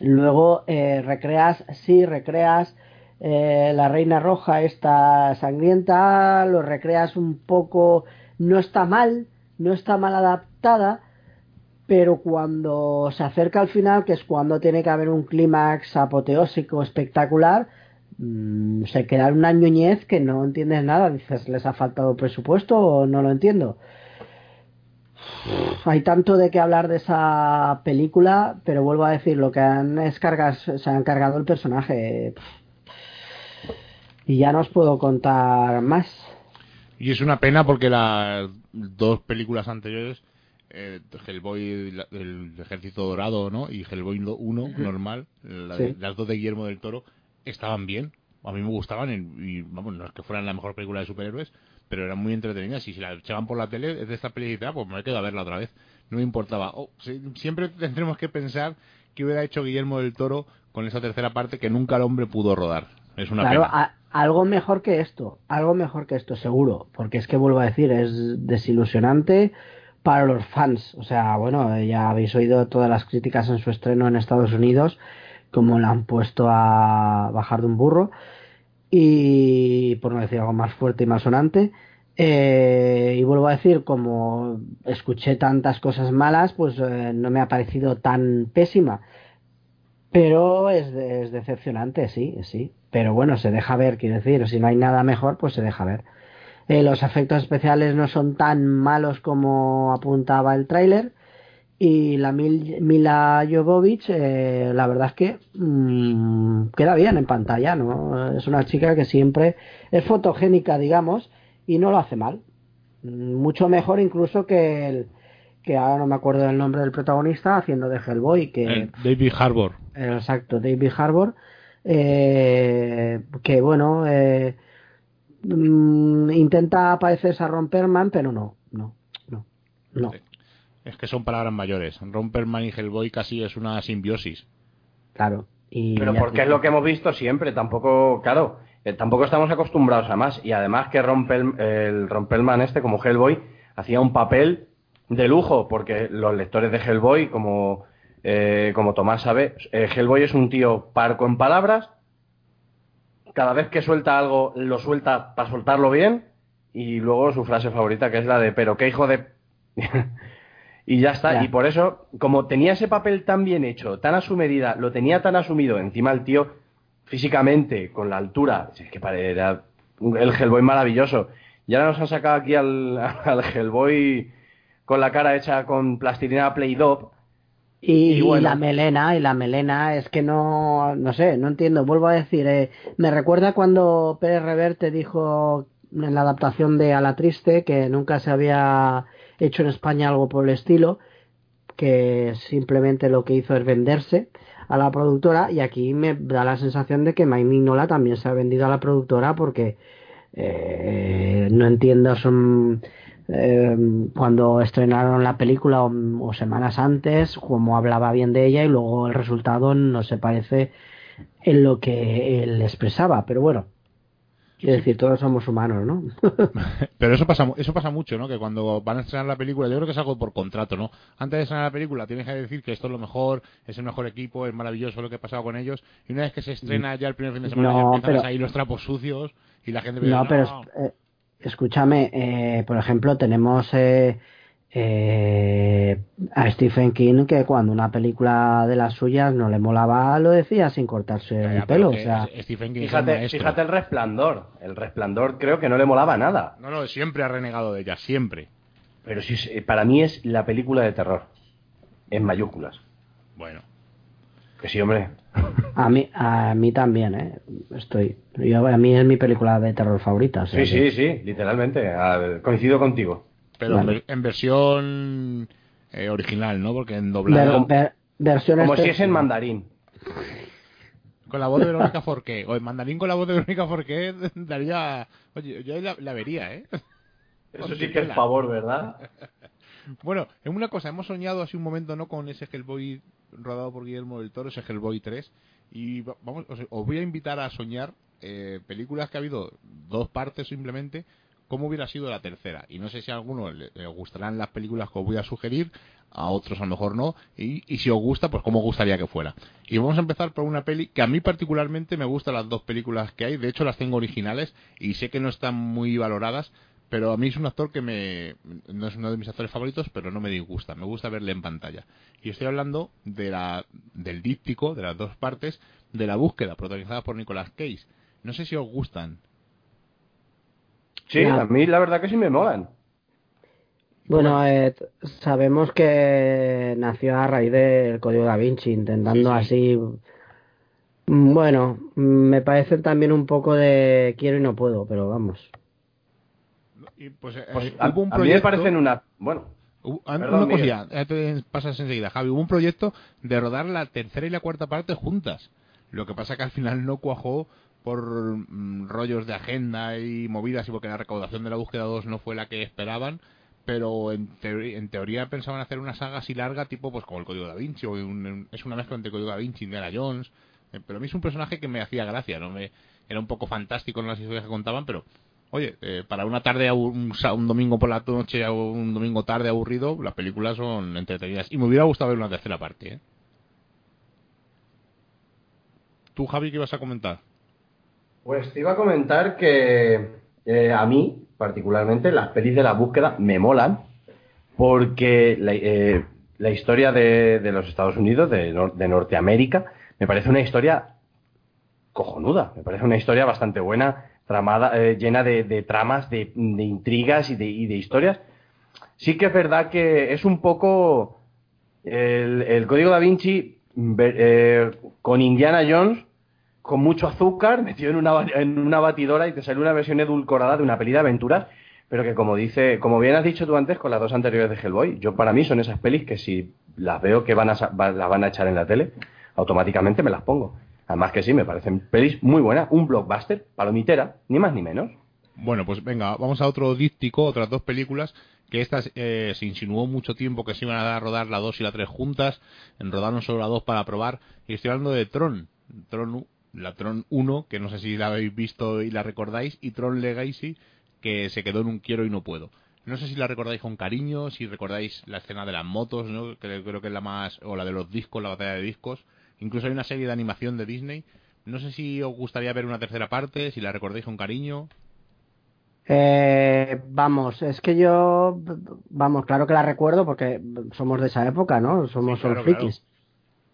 [SPEAKER 2] Luego eh, recreas, sí, recreas eh, la Reina Roja, esta sangrienta, lo recreas un poco, no está mal, no está mal adaptada, pero cuando se acerca al final, que es cuando tiene que haber un clímax apoteósico espectacular, mm, se queda una ñoñez que no entiendes nada, dices, ¿les ha faltado presupuesto o no lo entiendo? Hay tanto de qué hablar de esa película, pero vuelvo a decir, lo que han es se han cargado el personaje. Y ya no os puedo contar más.
[SPEAKER 1] Y es una pena porque las dos películas anteriores, eh, Hellboy, el Ejército Dorado, ¿no? Y Hellboy 1, normal, las dos de Guillermo del Toro, estaban bien. A mí me gustaban y, vamos, no es que fueran la mejor película de superhéroes, pero eran muy entretenidas y si la echaban por la tele de esta película, pues me quedo a verla otra vez. No me importaba. Oh, siempre tendremos que pensar qué hubiera hecho Guillermo del Toro con esa tercera parte que nunca el hombre pudo rodar. Es una
[SPEAKER 2] claro, algo mejor que esto, algo mejor que esto, seguro, porque es que vuelvo a decir, es desilusionante para los fans. O sea, bueno, ya habéis oído todas las críticas en su estreno en Estados Unidos, como la han puesto a bajar de un burro, y por no decir algo más fuerte y más sonante. Eh, y vuelvo a decir, como escuché tantas cosas malas, pues eh, no me ha parecido tan pésima. Pero es, es, decepcionante, sí, sí. Pero bueno, se deja ver, quiero decir, si no hay nada mejor, pues se deja ver. Eh, los efectos especiales no son tan malos como apuntaba el tráiler. Y la Mil, Mila Jovovich, eh, la verdad es que mmm, queda bien en pantalla, ¿no? Es una chica que siempre es fotogénica, digamos, y no lo hace mal. Mucho mejor incluso que el que ahora no me acuerdo del nombre del protagonista haciendo de Hellboy que
[SPEAKER 1] el David Harbour
[SPEAKER 2] exacto David Harbour eh, que bueno eh, mm, intenta parecerse a Romperman pero no no no no
[SPEAKER 1] es que son palabras mayores. Romperman y Hellboy casi es una simbiosis.
[SPEAKER 2] Claro. Y
[SPEAKER 3] pero porque es lo que hemos visto siempre tampoco claro eh, tampoco estamos acostumbrados a más. Y además que Rompel, el Romperman este como Hellboy hacía un papel de lujo, porque los lectores de Hellboy, como, eh, como Tomás sabe, eh, Hellboy es un tío parco en palabras, cada vez que suelta algo lo suelta para soltarlo bien, y luego su frase favorita que es la de, pero qué hijo de... y ya está, y por eso, como tenía ese papel tan bien hecho, tan a su medida, lo tenía tan asumido, encima el tío físicamente, con la altura, es que era el Hellboy maravilloso, y ahora nos han sacado aquí al, al Hellboy con la cara hecha con plastilina Play-Doh.
[SPEAKER 2] Y, y, bueno. y, la melena, y la melena, es que no, no sé, no entiendo. Vuelvo a decir, eh, me recuerda cuando Pérez Reverte dijo en la adaptación de A la Triste que nunca se había hecho en España algo por el estilo, que simplemente lo que hizo es venderse a la productora y aquí me da la sensación de que Mike Nola también se ha vendido a la productora porque eh, no entiendo, eh, cuando estrenaron la película o, o, semanas antes, como hablaba bien de ella y luego el resultado no se parece en lo que él expresaba, pero bueno. Quiero decir, todos somos humanos, ¿no?
[SPEAKER 1] Pero eso pasa, eso pasa mucho, ¿no? Que cuando van a estrenar la película, yo creo que es algo por contrato, ¿no? Antes de estrenar la película tienes que decir que esto es lo mejor, es el mejor equipo, es maravilloso lo que ha pasado con ellos, y una vez que se estrena ya el primer fin de semana,
[SPEAKER 2] no,
[SPEAKER 1] ya empiezan
[SPEAKER 2] pero...
[SPEAKER 1] ahí los trapos sucios y la gente...
[SPEAKER 2] No,
[SPEAKER 1] no
[SPEAKER 2] pero... Eh, escúchame, eh, por ejemplo, tenemos eh, eh, a Stephen King que cuando una película de las suyas no le molaba, lo decía sin cortarse
[SPEAKER 1] Ya, ya,
[SPEAKER 2] el pelo. O sea,
[SPEAKER 1] Stephen King
[SPEAKER 3] Fíjate, el resplandor. El resplandor creo que no le molaba nada.
[SPEAKER 1] No, no, siempre ha renegado de ella, siempre.
[SPEAKER 3] Pero sí, sí, para mí es la película de terror. En mayúsculas.
[SPEAKER 1] Bueno,
[SPEAKER 3] Que sí, hombre.
[SPEAKER 2] a mí, a mí también, ¿eh? Estoy, yo, a mí es mi película de terror favorita. o sea
[SPEAKER 3] Sí,
[SPEAKER 2] que-
[SPEAKER 3] sí, sí, literalmente. A- Coincido contigo.
[SPEAKER 1] pero
[SPEAKER 2] Vale.
[SPEAKER 1] en versión eh, original, ¿no? Porque en doblado...
[SPEAKER 2] ver- versión
[SPEAKER 3] Como si es en mandarín.
[SPEAKER 1] Con la voz de Verónica Forqué. O en mandarín con la voz de Verónica Forqué daría... Oye, yo la, la vería, ¿eh?
[SPEAKER 3] Eso sí que es favor, ¿verdad?
[SPEAKER 1] Bueno, en una cosa, hemos soñado así un momento, ¿no? Con ese Hellboy rodado por Guillermo del Toro, ese Hellboy 3. Y va- vamos, os, os voy a invitar a soñar eh, películas que ha habido dos partes simplemente, cómo hubiera sido la tercera. Y no sé si a alguno le, gustarán las películas que os voy a sugerir, a otros a lo mejor no. Y, y si os gusta, pues cómo gustaría que fuera. Y vamos a empezar por una peli que a mí particularmente me gustan las dos películas que hay. De hecho, las tengo originales y sé que no están muy valoradas. Pero a mí es un actor que me. No es uno de mis actores favoritos, pero no me disgusta. Me gusta verle en pantalla. Y estoy hablando de la, del díptico, de las dos partes, de la búsqueda, protagonizada por Nicolas Cage. No sé si os gustan.
[SPEAKER 3] Sí,
[SPEAKER 2] Ya.
[SPEAKER 3] a mí la verdad que sí me molan.
[SPEAKER 2] Bueno, eh, sabemos que nació a raíz del Código Da Vinci, intentando
[SPEAKER 1] Sí,
[SPEAKER 2] así. Mm, Bueno, mm, me parecen también un poco de quiero y no puedo, pero vamos.
[SPEAKER 1] Y pues, eh,
[SPEAKER 3] Pues
[SPEAKER 1] eh,
[SPEAKER 3] a,
[SPEAKER 1] hubo un
[SPEAKER 3] a mí me parecen una... Bueno,
[SPEAKER 1] Hubo- ah,
[SPEAKER 3] Perdón,
[SPEAKER 1] una cosilla, te pasas enseguida, Javi. Hubo un proyecto de rodar la tercera y la cuarta parte juntas. Lo que pasa que al final no cuajó por mm, rollos de agenda y movidas y porque la recaudación de la búsqueda 2 no fue la que esperaban. Pero en, teoría, en teoría pensaban hacer una saga así larga, tipo pues como el Código Da Vinci, o un- es una mezcla entre Código Da Vinci y Indiana Jones. Eh, Pero a mí es un personaje que me hacía gracia, ¿no? Me, era un poco fantástico en las historias que contaban, pero oye, eh, para una tarde, un, un, domingo por la noche o un domingo tarde aburrido, las películas son entretenidas. Y me hubiera gustado ver una tercera parte. ¿eh? ¿Tú, Javi, qué ibas a comentar?
[SPEAKER 3] Pues te iba a comentar que eh, a mí, particularmente, las pelis de la búsqueda me molan porque la, eh, historia de, los Estados Unidos, de, de Norteamérica, me parece una historia cojonuda, me parece una historia bastante buena tramada, eh, llena de, de tramas, de, intrigas y de, y de historias. Sí que es verdad que es un poco el, el Código da Vinci con Indiana Jones, con mucho azúcar, metido en una, en una batidora y te sale una versión edulcorada de una peli de aventuras, pero que como dice, como bien has dicho tú antes con las dos anteriores de Hellboy, yo para mí son esas pelis que si las veo que van a, las van a echar en la tele, automáticamente me las pongo. Además que sí, me parecen pelis muy buenas, un blockbuster, palomitera, ni más ni menos.
[SPEAKER 1] Bueno, pues venga, vamos a otro díptico, otras dos películas, que estas eh, se insinuó mucho tiempo que se iban a dar a rodar la 2 y la 3 juntas, rodaron solo la 2 para probar, y estoy hablando de Tron, Tron, la Tron 1, que no sé si la habéis visto y la recordáis, y Tron Legacy, que se quedó en un quiero y no puedo. No sé si la recordáis con cariño, si recordáis la escena de las motos, ¿no? que creo que es la más, o la de los discos, la batalla de discos, Incluso hay una serie de animación de Disney. No sé si os gustaría ver una tercera parte, si la recordáis con cariño.
[SPEAKER 2] Eh, vamos, es que yo, vamos, claro que la recuerdo porque somos de esa época, ¿no? Somos sí, frikis.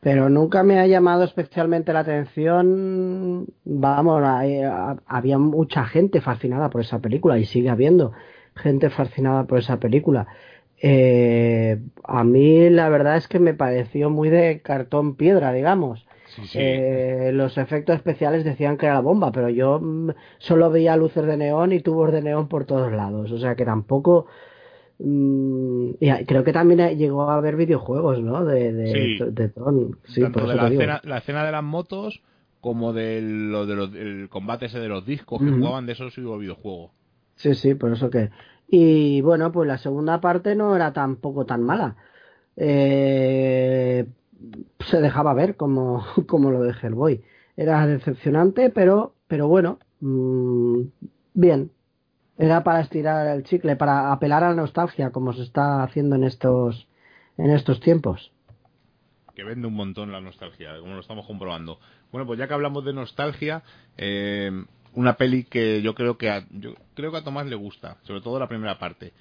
[SPEAKER 2] Pero nunca me ha llamado especialmente la atención. Vamos, había mucha gente fascinada por esa película y sigue habiendo gente fascinada por esa película. Eh, a mí la verdad es que me pareció muy de cartón piedra, digamos.
[SPEAKER 1] Sí, sí.
[SPEAKER 2] Eh, los efectos especiales decían que era la bomba, pero yo mm, solo veía luces de neón y tubos de neón por todos lados. O sea que tampoco. Mm, y creo que también llegó a haber videojuegos, ¿no? De, de,
[SPEAKER 1] Sí.
[SPEAKER 2] de, de Tron. Sí,
[SPEAKER 1] Tanto
[SPEAKER 2] por
[SPEAKER 1] de la
[SPEAKER 2] te digo.
[SPEAKER 1] escena, la escena de las motos como del lo de los- el combate ese de los discos que jugaban de esos hubo videojuego.
[SPEAKER 2] Sí, sí, por eso que. Y bueno, pues la segunda parte no era tampoco tan mala. Eh, se dejaba ver como, como lo de Hellboy. Era decepcionante, pero, pero bueno, mm, bien. Era para estirar el chicle, para apelar a la nostalgia, como se está haciendo en estos, en estos tiempos.
[SPEAKER 1] que vende un montón la nostalgia, como lo estamos comprobando. Bueno, pues ya que hablamos de nostalgia, eh, una peli que yo creo que a, yo creo que a Tomás le gusta, sobre todo la primera parte.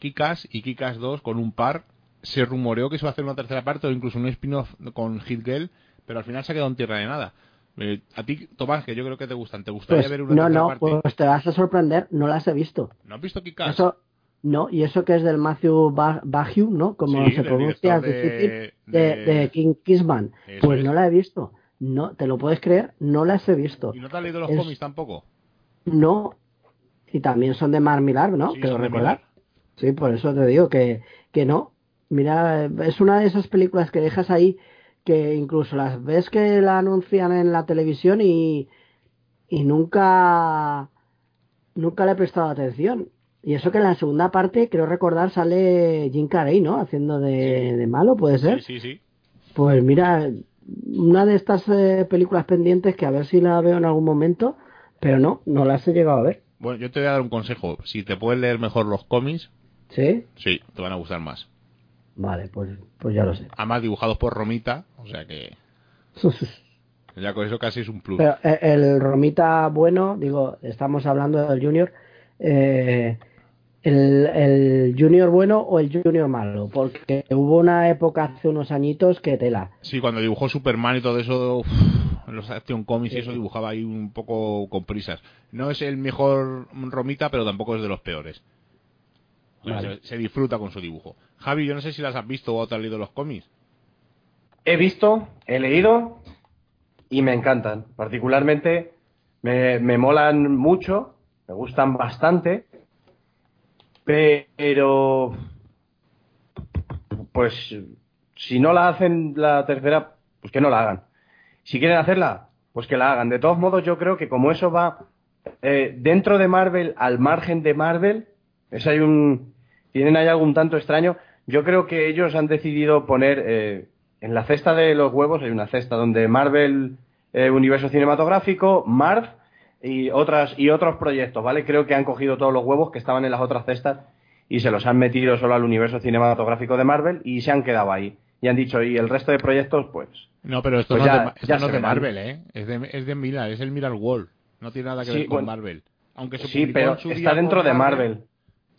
[SPEAKER 1] Kikas y Kikas 2 con un par se rumoreó que se va a hacer una tercera parte o incluso un spin-off con Hit Girl, pero al final se ha quedado en tierra de nada. Eh, a ti, Tomás, que yo creo que te gustan, ¿te gustaría
[SPEAKER 2] Pues,
[SPEAKER 1] ver una
[SPEAKER 2] no, no,
[SPEAKER 1] parte?
[SPEAKER 2] pues te vas a sorprender, no las he visto.
[SPEAKER 1] ¿No has visto Kikas?
[SPEAKER 2] Eso, no, y eso que es del Matthew Ba- Baggio, ¿no? Como
[SPEAKER 1] Sí,
[SPEAKER 2] se pronuncia,
[SPEAKER 1] director
[SPEAKER 2] difícil,
[SPEAKER 1] de-
[SPEAKER 2] de,
[SPEAKER 1] de-
[SPEAKER 2] de King Kissman.
[SPEAKER 1] Eso
[SPEAKER 2] Pues
[SPEAKER 1] es.
[SPEAKER 2] no la he visto. No, ¿te lo puedes creer? No las he visto.
[SPEAKER 1] ¿Y no te has leído los
[SPEAKER 2] Es-
[SPEAKER 1] cómics tampoco?
[SPEAKER 2] No. Y también son de Mark Millar, ¿no?
[SPEAKER 1] Sí, de
[SPEAKER 2] recordar. Sí, por eso te digo que, que no. Mira, es una de esas películas que dejas ahí que incluso las ves que la anuncian en la televisión y, y nunca nunca le he prestado atención. Y eso que en la segunda parte, creo recordar, sale Jim Carrey, ¿no? Haciendo de, de malo, ¿puede ser?
[SPEAKER 1] Sí, sí, sí.
[SPEAKER 2] Pues mira, una de estas eh, películas pendientes que a ver si la veo en algún momento, pero no, no las he llegado a ver.
[SPEAKER 1] Bueno, yo te voy a dar un consejo. Si te puedes leer mejor los cómics,
[SPEAKER 2] ¿Sí?
[SPEAKER 1] sí, te van a gustar más.
[SPEAKER 2] Vale, pues, pues ya lo sé.
[SPEAKER 1] Además dibujados por Romita, o sea que ya con eso casi es un plus.
[SPEAKER 2] Pero eh, el Romita bueno, digo, estamos hablando del Junior, eh, el, el Junior bueno o el Junior malo, porque hubo una época hace unos añitos que tela.
[SPEAKER 1] Sí, cuando dibujó Superman y todo eso, en los Action Comics y eso dibujaba ahí un poco con prisas. No es el mejor Romita, pero tampoco es de los peores. O sea,
[SPEAKER 2] Vale.
[SPEAKER 1] se, se disfruta con su dibujo. Javi, yo no sé si las has visto o te has leído los cómics.
[SPEAKER 3] He visto, he leído y me encantan. Particularmente me, me molan mucho, me gustan bastante, pero pues si no la hacen la tercera, pues que no la hagan. Si quieren hacerla, pues que la hagan. De todos modos, yo creo que como eso va eh, dentro de Marvel, al margen de Marvel, es hay un tienen ahí algún tanto extraño. Yo creo que ellos han decidido poner eh, en la cesta de los huevos hay una cesta donde Marvel eh, universo cinematográfico, Marv, y otras y otros proyectos, ¿vale? Creo que han cogido todos los huevos que estaban en las otras cestas y se los han metido solo al universo cinematográfico de Marvel y se han quedado ahí. Y han dicho, y el resto de proyectos, pues.
[SPEAKER 1] No, pero esto
[SPEAKER 3] Pues
[SPEAKER 1] no,
[SPEAKER 3] ya-
[SPEAKER 1] de, esto
[SPEAKER 3] ya
[SPEAKER 1] no es de. Marvel, ¿eh? Es de, es de Miller, es el Miller Wall. No tiene nada que
[SPEAKER 3] Sí,
[SPEAKER 1] ver con
[SPEAKER 3] bueno.
[SPEAKER 1] Marvel. Aunque se
[SPEAKER 3] Sí, pero está dentro de Marvel.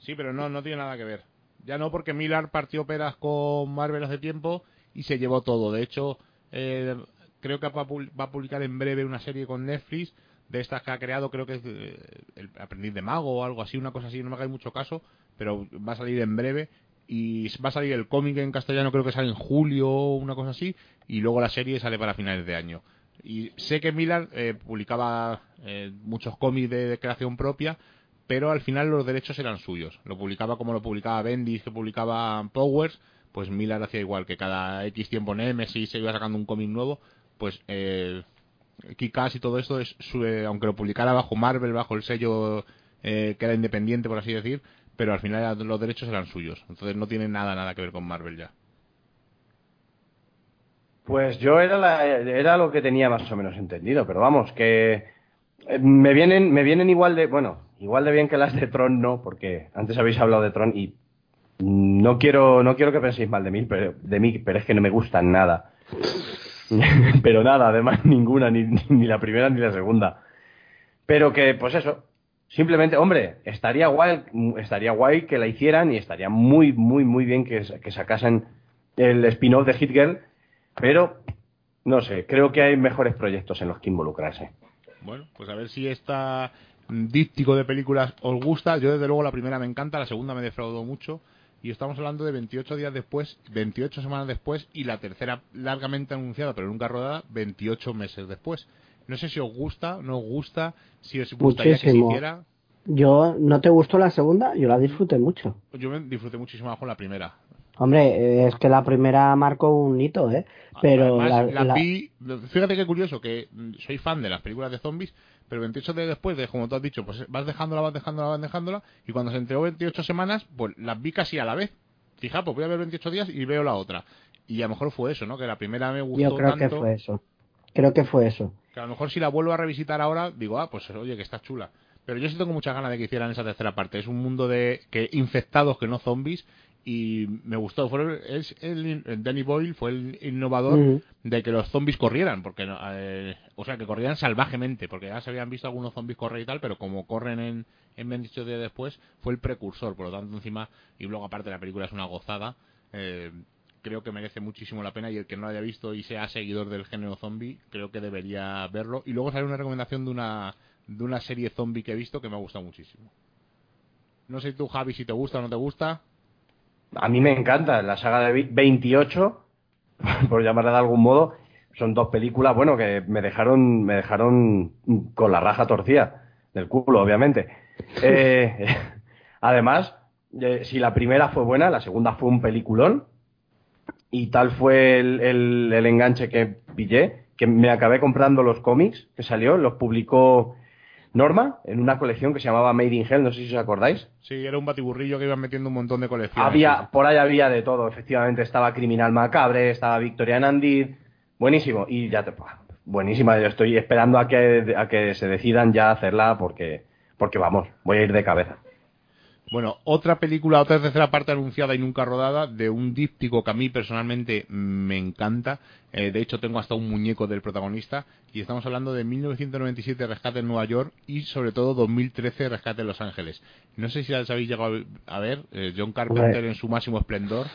[SPEAKER 1] Sí, pero no, no tiene nada que ver. Ya no, porque Miller partió peras con Marvel hace tiempo y se llevó todo. De hecho, eh, creo que va a publicar en breve una serie con Netflix de estas que ha creado, creo que es eh, el aprendiz de mago o algo así, una cosa así, no me hagáis mucho caso, pero va a salir en breve y va a salir el cómic en castellano, creo que sale en julio o una cosa así, y luego la serie sale para finales de año. Y sé que Miller eh, publicaba eh, muchos cómics de creación propia, pero al final los derechos eran suyos. Lo publicaba como lo publicaba Bendis, que publicaba Powers, pues Miller hacía igual, que cada X tiempo Nemesis se iba sacando un cómic nuevo, pues eh, Kick-Ass y todo esto, es su- eh, aunque lo publicara bajo Marvel, bajo el sello eh, que era independiente, por así decir, pero al final los derechos eran suyos. Entonces no tiene nada, nada que ver con Marvel ya.
[SPEAKER 3] Pues yo era, la- era lo que tenía más o menos entendido, pero vamos, que me vienen, me vienen igual de, bueno, igual de bien que las de Tron, no, porque antes habéis hablado de Tron y no quiero, no quiero que penséis mal de mí, pero, de mí, pero es que no me gustan nada. pero nada, además ninguna, ni, ni la primera ni la segunda. Pero que, pues eso, simplemente, hombre, estaría guay, estaría guay que la hicieran y estaría muy, muy, muy bien que, que sacasen el spin-off de Hit Girl, pero no sé, creo que hay mejores proyectos en los que involucrarse.
[SPEAKER 1] Bueno, pues a ver si esta mm, díptico de películas os gusta. Yo desde luego la primera me encanta, la segunda me defraudó mucho. Y estamos hablando de 28 días después, 28 semanas después, y la tercera largamente anunciada, pero nunca rodada, 28 meses después. No sé si os gusta, no os gusta, si os gustaría que se
[SPEAKER 2] Muchísimo.
[SPEAKER 1] hiciera.
[SPEAKER 2] Yo, ¿no te gustó la segunda? Yo la disfruté mucho.
[SPEAKER 1] Yo me disfruté muchísimo más con la primera.
[SPEAKER 2] Hombre, eh, es que la primera marcó un hito, ¿eh? Pero
[SPEAKER 1] Además,
[SPEAKER 2] la,
[SPEAKER 1] vi, fíjate qué curioso, que mm, soy fan de las películas de zombies, pero 28 días después, de, como tú has dicho, pues vas dejándola, vas dejándola, vas dejándola, y cuando se entregó 28 semanas, pues las vi casi a la vez. Fija, pues voy a ver 28 días y veo la otra. Y a lo mejor fue eso, ¿no? Que la primera me gustó
[SPEAKER 2] yo creo
[SPEAKER 1] tanto,
[SPEAKER 2] que fue eso. Creo que fue eso.
[SPEAKER 1] que a lo mejor si la vuelvo a revisitar ahora, digo, ah, pues oye, que está chula. Pero yo sí tengo muchas ganas de que hicieran esa tercera parte. Es un mundo de que infectados que no zombies y me gustó. Fue es el, Danny Boyle fue el innovador de que los zombies corrieran, porque eh, o sea, que corrieran salvajemente, porque ya se habían visto algunos zombies correr y tal, pero como corren en en 28 días después, fue el precursor, por lo tanto encima y luego aparte la película es una gozada. eh, creo que merece muchísimo la pena y el que no lo haya visto y sea seguidor del género zombie, creo que debería verlo. Y luego sale una recomendación de una de una serie zombie que he visto que me ha gustado muchísimo. No sé tú, Javi, si te gusta o no te gusta.
[SPEAKER 3] A mí me encanta la saga de Vi- 28, por llamarla de algún modo. Son dos películas, bueno, que me dejaron, me dejaron con la raja torcida del culo, obviamente. Eh, además, eh, si la primera fue buena, la segunda fue un peliculón. Y tal fue el, el- el enganche que pillé, que me acabé comprando los cómics que salió, los publicó Norma en una colección que se llamaba Made in Hell, no sé si os acordáis.
[SPEAKER 1] Sí, era un batiburrillo que iban metiendo un montón de colecciones.
[SPEAKER 3] Había, por ahí había de todo, efectivamente. Estaba Criminal Macabre, estaba Victorian Andid. Buenísimo. Y ya te. Buenísima. Yo estoy esperando a que, a que se decidan ya hacerla porque, porque vamos, voy a ir de cabeza.
[SPEAKER 1] Bueno, otra película, otra tercera parte anunciada y nunca rodada de un díptico que a mí personalmente me encanta. Eh, de hecho, tengo hasta un muñeco del protagonista. Y estamos hablando de 1997 Rescate en Nueva York y sobre todo 2013 Rescate en Los Ángeles. No sé si las habéis llegado a ver, eh, John Carpenter en su máximo esplendor.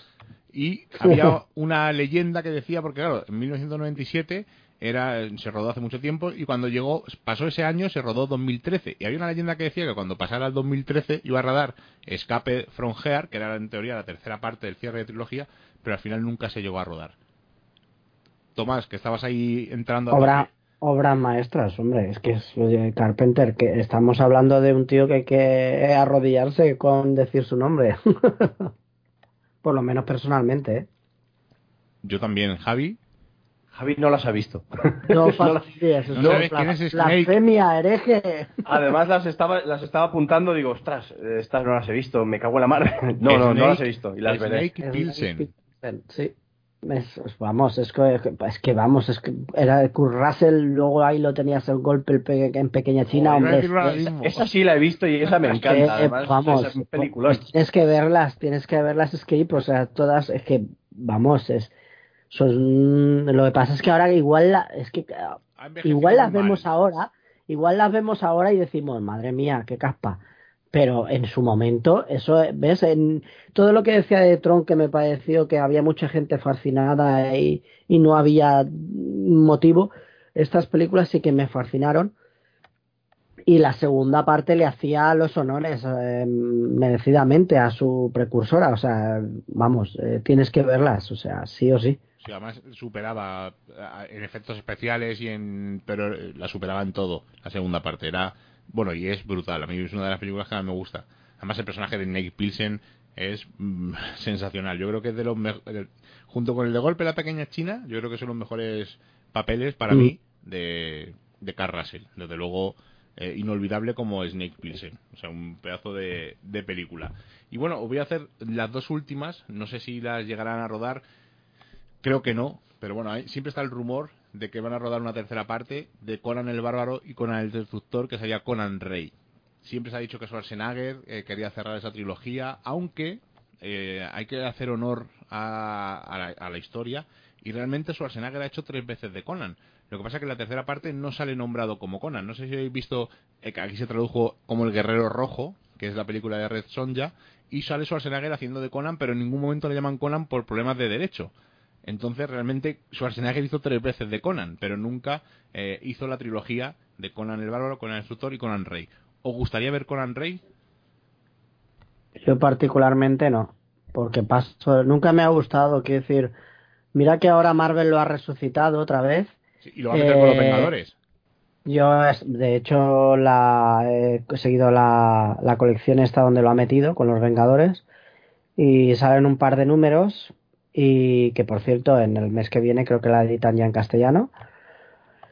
[SPEAKER 1] Y había una leyenda que decía, porque claro, en 1997 era, se rodó hace mucho tiempo y cuando llegó, pasó ese año, se rodó 2013. Y había una leyenda que decía que cuando pasara el 2013 iba a rodar Escape from Here, que era en teoría la tercera parte del cierre de trilogía, pero al final nunca se llegó a rodar. Tomás, que estabas ahí entrando a
[SPEAKER 2] Obra,
[SPEAKER 1] tope.
[SPEAKER 2] obras maestras, hombre. Es que es oye, Carpenter, que estamos hablando de un tío que hay que arrodillarse con decir su nombre. Por lo menos personalmente, ¿eh?
[SPEAKER 1] Yo también, Javi.
[SPEAKER 3] Javi no las ha visto.
[SPEAKER 2] No
[SPEAKER 3] No
[SPEAKER 2] fastidies,
[SPEAKER 1] no
[SPEAKER 2] eso
[SPEAKER 1] sabes
[SPEAKER 2] es
[SPEAKER 1] quién es Snake.
[SPEAKER 2] blasfemia, hereje.
[SPEAKER 3] Además las estaba, las estaba apuntando, digo, ostras, estas no las he visto, me cago en la mar. No, no, no las he visto y las veré.
[SPEAKER 1] Snake Pilsen.
[SPEAKER 2] Sí. Es, vamos, es que, es que vamos, es que era Kurt Russell, luego ahí lo tenías el golpe en pequeña China, hombre.
[SPEAKER 3] esa sí la he visto y esa me encanta. Además,
[SPEAKER 2] vamos, tienes que verlas, tienes que verlas Escape, o sea, todas, es que, vamos, es, son, lo que pasa es que ahora igual, la, es que, igual las vemos ahora, igual las vemos ahora y decimos, madre mía, qué caspa pero en su momento, eso, ¿ves? En todo lo que decía de Tron, que me pareció que había mucha gente fascinada y, y no había motivo, estas películas sí que me fascinaron. Y la segunda parte le hacía los honores eh, merecidamente a su precursora. O sea, vamos, eh, tienes que verlas, o sea, sí o sí.
[SPEAKER 1] Sí, además superaba eh, en efectos especiales y en pero la superaba en todo la segunda parte era bueno, y es brutal. A mí es una de las películas que más me gusta. Además, el personaje de Nick Pilsen es mm, sensacional. Yo creo que es de los mejores. Junto con el de Golpe la Pequeña China, yo creo que son los mejores papeles para mm. mí de, de Carl Russell. Desde luego, eh, inolvidable como Snake Pilsen. O sea, un pedazo de, de película. Y bueno, os voy a hacer las dos últimas. No sé si las llegarán a rodar. Creo que no. Pero bueno, siempre está el rumor de que van a rodar una tercera parte de Conan el Bárbaro y Conan el Destructor, que sería Conan Rey. Siempre se ha dicho que Schwarzenegger eh, quería cerrar esa trilogía, aunque eh, hay que hacer honor a, la, historia y realmente Schwarzenegger ha hecho tres veces de Conan. Lo que pasa es que la tercera parte no sale nombrado como Conan. No sé si habéis visto eh, que aquí se tradujo como el Guerrero Rojo, que es la película de Red Sonja, y sale Schwarzenegger haciendo de Conan, pero en ningún momento le llaman Conan por problemas de derecho. Entonces, realmente, Schwarzenegger hizo tres veces de Conan, pero nunca eh, hizo la trilogía de Conan el Bárbaro, Conan el Instructor y Conan Rey. ¿Os gustaría ver Conan Rey?
[SPEAKER 2] Yo particularmente no, porque paso, nunca me ha gustado, quiero decir, mira que ahora Marvel lo ha resucitado otra vez.
[SPEAKER 1] y lo va a meter con los eh, Vengadores.
[SPEAKER 2] Yo, de hecho, la, he seguido la, la colección esta donde lo ha metido con los Vengadores y salen un par de números y que por cierto en el mes que viene creo que la editan ya en castellano.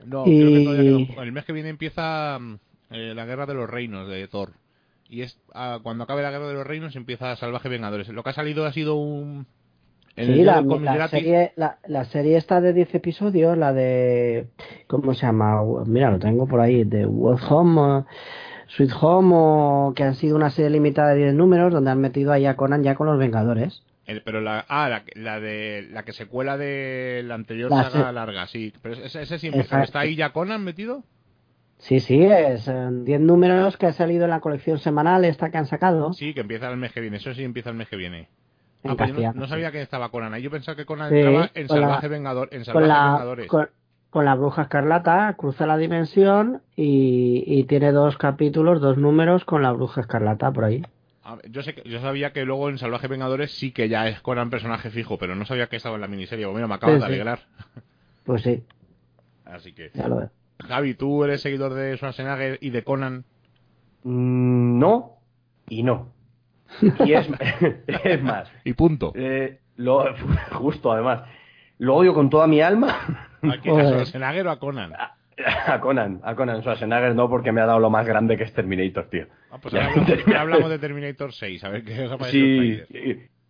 [SPEAKER 1] No, creo que El mes que viene empieza mm, eh, la Guerra de los Reinos de Thor. Y es ah, cuando acabe la Guerra de los Reinos empieza Salvaje Vengadores. Lo que ha salido ha sido un...
[SPEAKER 2] Sí, la, serie, la, la, serie está de 10 episodios, la de... ¿Cómo se llama? Mira, lo tengo por ahí, de World Home... Sweet Home, que han sido una serie limitada de 10 números, donde han metido ahí a Conan ya con los Vengadores
[SPEAKER 1] pero la, ah, la, de la que se cuela de la anterior saga larga, sí. Pero ese, ese sí ¿Está ahí ya Conan metido?
[SPEAKER 2] Sí, sí, es 10 números que ha salido en la colección semanal esta que han sacado.
[SPEAKER 1] Sí, que empieza el mes que viene. Eso sí empieza el mes que viene. Ah, pues no, sabía que estaba Conan ahí. Yo pensaba que Conan estaba en Salvaje, Vengador, en Salvaje con Vengadores.
[SPEAKER 2] Con, la Bruja Escarlata cruza la dimensión y, y tiene dos capítulos, dos números con la Bruja Escarlata por ahí
[SPEAKER 1] yo sé yo sabía que luego en Salvaje Vengadores sí que ya es Conan personaje fijo, pero no sabía que estaba en la miniserie. Bueno, mira, me acabas de alegrar.
[SPEAKER 2] Pues sí.
[SPEAKER 1] Así que. Javi, ¿tú eres seguidor de Schwarzenegger y de Conan?
[SPEAKER 3] Mm, no y no. Y es, es más.
[SPEAKER 1] Y punto.
[SPEAKER 3] Eh, lo, justo, además. Lo odio con toda mi alma.
[SPEAKER 1] ¿A quién? ¿A Schwarzenegger o a Conan?
[SPEAKER 3] A Conan, a Conan Schwarzenegger no, porque me ha dado lo más grande que es Terminator, tío.
[SPEAKER 1] Ah, pues ya, hablamos, de Terminator 6, a ver qué os ha Sí,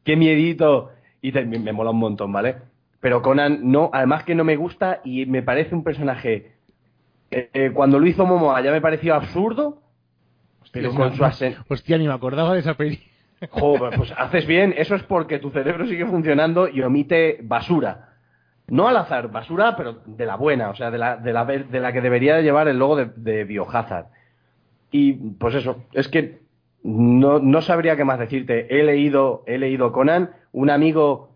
[SPEAKER 3] qué miedito. Y me, mola un montón, ¿vale? Pero Conan no, además que no me gusta y me parece un personaje. Eh, eh, cuando lo hizo Momoa ya me pareció absurdo.
[SPEAKER 1] Pero con su Hostia, ni me acordaba de esa peli.
[SPEAKER 3] Joder, pues haces bien, eso es porque tu cerebro sigue funcionando y omite basura no al azar, basura, pero de la buena, o sea, de la, de la, de la que debería llevar el logo de, Biohazard. Y pues eso, es que no, no sabría qué más decirte. He leído, he leído Conan, un amigo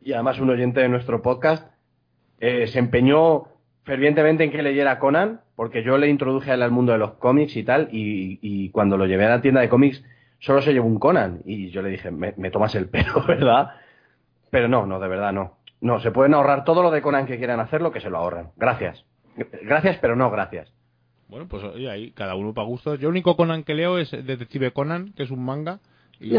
[SPEAKER 3] y además un oyente de nuestro podcast eh, se empeñó fervientemente en que leyera Conan, porque yo le introduje al mundo de los cómics y tal, y, y, cuando lo llevé a la tienda de cómics solo se llevó un Conan, y yo le dije, me, me tomas el pelo, ¿verdad? Pero no, no, de verdad no. No, se pueden ahorrar todo lo de Conan que quieran hacerlo, que se lo ahorran. Gracias. Gracias, pero no gracias.
[SPEAKER 1] Bueno, pues ahí cada uno para gusto. Yo el único Conan que leo es Detective Conan, que es un manga, y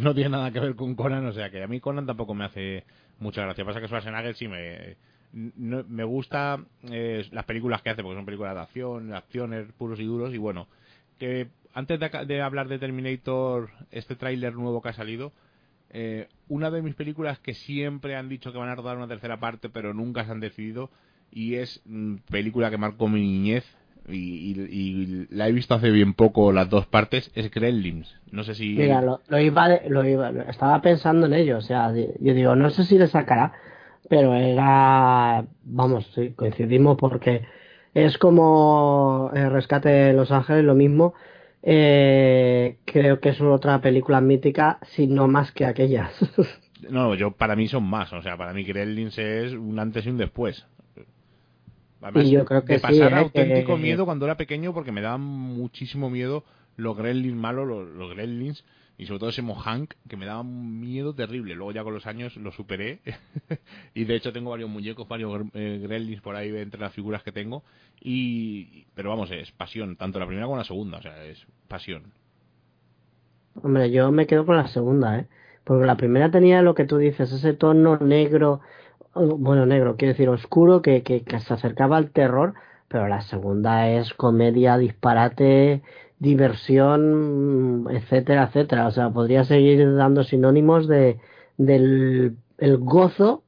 [SPEAKER 1] no, tiene, nada que ver con Conan, o sea que a mí Conan tampoco me hace mucha gracia. Pasa que Schwarzenegger sí me, me gusta eh, las películas que hace, porque son películas de acción, acciones puros y duros, y bueno, que antes de, de hablar de Terminator, este tráiler nuevo que ha salido, eh, una de mis películas que siempre han dicho que van a rodar una tercera parte, pero nunca se han decidido, y es mm, película que marcó mi niñez, y, la he visto hace bien poco las dos partes, es Gremlins. No sé si...
[SPEAKER 2] Mira, lo, iba, lo iba, estaba pensando en ello, o sea, yo digo, no sé si le sacará, pero era, vamos, sí, coincidimos porque es como el Rescate de Los Ángeles, lo mismo, eh, creo que es otra película mítica, si no más que aquellas.
[SPEAKER 1] no, yo para mí son más, o sea, para mí Gremlins es un antes y un después.
[SPEAKER 2] y yo creo que
[SPEAKER 1] de pasar
[SPEAKER 2] ¿eh?
[SPEAKER 1] auténtico miedo cuando era pequeño porque me daban muchísimo miedo los Gremlins malos, los, los Gremlins y sobre todo ese Mohank que me daba miedo terrible. Luego ya con los años lo superé y de hecho tengo varios muñecos, varios eh, por ahí entre las figuras que tengo y pero vamos, es pasión, tanto la primera como la segunda, o sea, es pasión.
[SPEAKER 2] Hombre, yo me quedo con la segunda, ¿eh? Porque la primera tenía lo que tú dices, ese tono negro, bueno, negro, quiero decir oscuro, que, que se acercaba al terror, pero la segunda es comedia, disparate, diversión, etcétera, etcétera. O sea, podría seguir dando sinónimos de del el gozo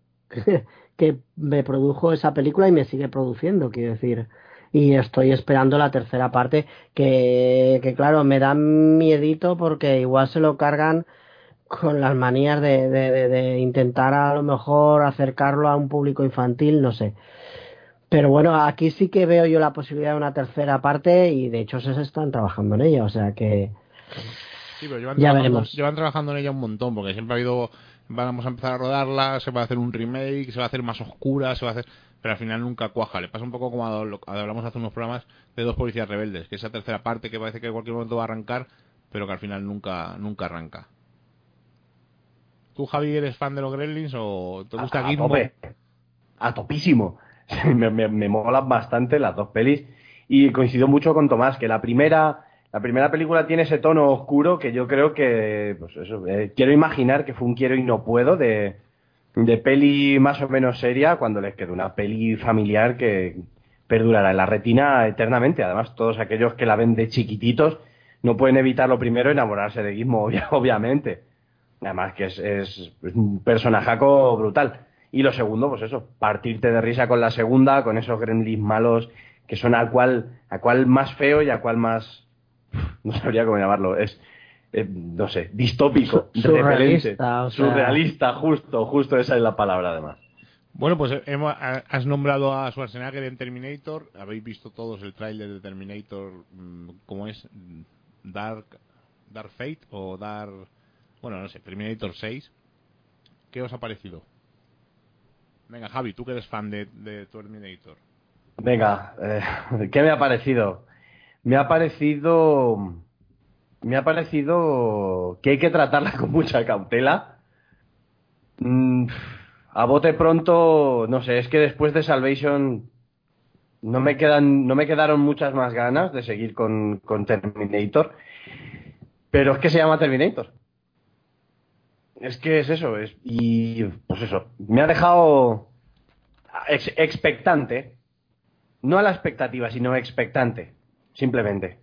[SPEAKER 2] que, me produjo esa película y me sigue produciendo, quiero decir. Y estoy esperando la tercera parte, que, que claro, me da miedito porque igual se lo cargan con las manías de, de, de intentar a lo mejor acercarlo a un público infantil, no sé. Pero bueno, aquí sí que veo yo la posibilidad de una tercera parte y de hecho se están trabajando en ella, o sea que
[SPEAKER 1] sí, pero llevan ya veremos. Llevan trabajando en ella un montón porque siempre ha habido, vamos a empezar a rodarla, se va a hacer un remake, se va a hacer más oscura, se va a hacer, pero al final nunca cuaja. Le pasa un poco como a, hablamos hace unos programas de dos policías rebeldes, que esa tercera parte que parece que en cualquier momento va a arrancar, pero que al final nunca nunca arranca. ¿Tú, Javi, eres fan de los Gremlins o te gusta
[SPEAKER 3] a, a, a topísimo. me, me, molan bastante las dos pelis y coincido mucho con Tomás que la primera la primera película tiene ese tono oscuro que yo creo que pues eso eh, quiero imaginar que fue un quiero y no puedo de, de peli más o menos seria cuando les quedó una peli familiar que perdurará en la retina eternamente. Además todos aquellos que la ven de chiquititos no pueden evitar lo primero enamorarse de Gizmo obviamente. Además que es, es un personajaco brutal y lo segundo, pues eso, partirte de risa con la segunda, con esos gremlins malos que son al cual, a cual más feo y a cual más, no sabría cómo llamarlo, es, eh, no sé, distópico,
[SPEAKER 2] surrealista,
[SPEAKER 3] surrealista, justo, justo esa es la palabra además.
[SPEAKER 1] Bueno, pues hemos, has nombrado a Schwarzenegger en Terminator. Habéis visto todos el tráiler de Terminator, mm, ¿cómo es? Dark, Dark Fate o Dark... Bueno, no sé, Terminator 6. ¿Qué os ha parecido? Venga, Javi, tú que eres fan de, Terminator.
[SPEAKER 3] Venga, eh, ¿qué me ha parecido? Me ha parecido. Me ha parecido que hay que tratarla con mucha cautela. Mm, a bote pronto, no sé, es que después de Salvation no me quedan, no me quedaron muchas más ganas de seguir con, con Terminator. Pero es que se llama Terminator. Es que es eso, es, y pues eso, me ha dejado expectante, no a la expectativa, sino expectante, simplemente.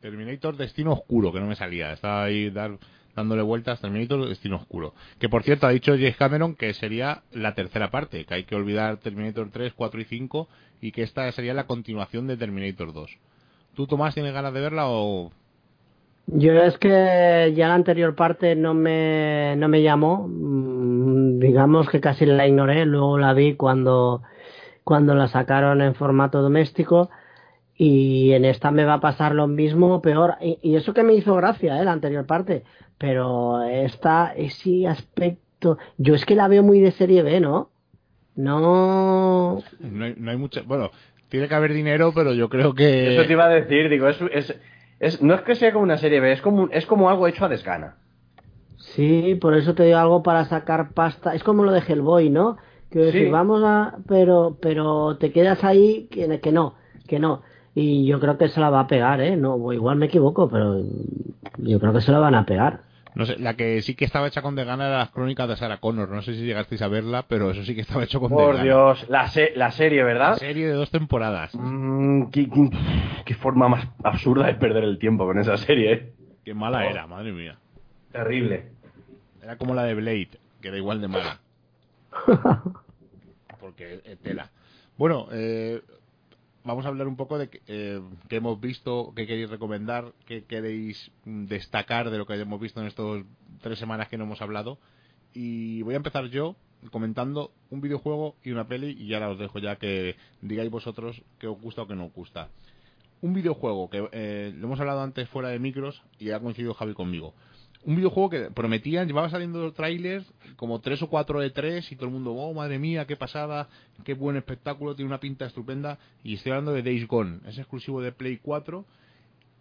[SPEAKER 1] Terminator Destino Oscuro, que no me salía, estaba ahí dándole vueltas, Terminator Destino Oscuro. Que por cierto ha dicho James Cameron que sería la tercera parte, que hay que olvidar Terminator 3, 4 y 5 y que esta sería la continuación de Terminator 2. ¿Tú, Tomás, tienes ganas de verla o
[SPEAKER 2] yo es que ya la anterior parte no me, no me llamó, mm, digamos que casi la ignoré, luego la vi cuando, cuando la sacaron en formato doméstico y en esta me va a pasar lo mismo, peor, y, eso que me hizo gracia, ¿eh? la anterior parte, pero esta, ese aspecto, yo es que la veo muy de serie B, ¿no?
[SPEAKER 1] No... No hay, no hay mucha, bueno, tiene que haber dinero, pero yo creo que...
[SPEAKER 3] Eso te iba a decir, digo, es, es es, no es que sea como una serie B, es como, es como algo hecho a desgana.
[SPEAKER 2] Sí, por eso te digo algo para sacar pasta. Es como lo de Hellboy, ¿no? Que decir, vamos a. Pero, pero te quedas ahí que, que no, que no. Y yo creo que se la va a pegar, ¿eh? No, igual me equivoco, pero yo creo que se la van a pegar.
[SPEAKER 1] No sé, la que sí que estaba hecha con de gana era las crónicas de Sarah Connor. No sé si llegasteis a verla, pero eso sí que estaba hecho con
[SPEAKER 3] Por de Dios, la, la serie, ¿verdad? La
[SPEAKER 1] serie de dos temporadas.
[SPEAKER 3] Mm, qué, forma más absurda de perder el tiempo con esa serie, ¿eh?
[SPEAKER 1] Qué mala oh. era, madre mía.
[SPEAKER 3] Terrible.
[SPEAKER 1] Era como la de Blade, que era igual de mala. Porque es tela. Bueno, eh, vamos a hablar un poco de eh, qué hemos visto, qué queréis recomendar, qué queréis destacar de lo que hemos visto en estas tres semanas que no hemos hablado. Y voy a empezar yo comentando un videojuego y una peli y ahora os dejo ya que digáis vosotros qué os gusta o qué no os gusta. Un videojuego que eh, lo hemos hablado antes fuera de micros y ha coincidido Javi conmigo un videojuego que prometían, llevaba saliendo trailers como tres o cuatro de tres y todo el mundo, oh madre mía, qué pasada, qué buen espectáculo, tiene una pinta estupenda. Y estoy hablando de Days Gone, es exclusivo de Play 4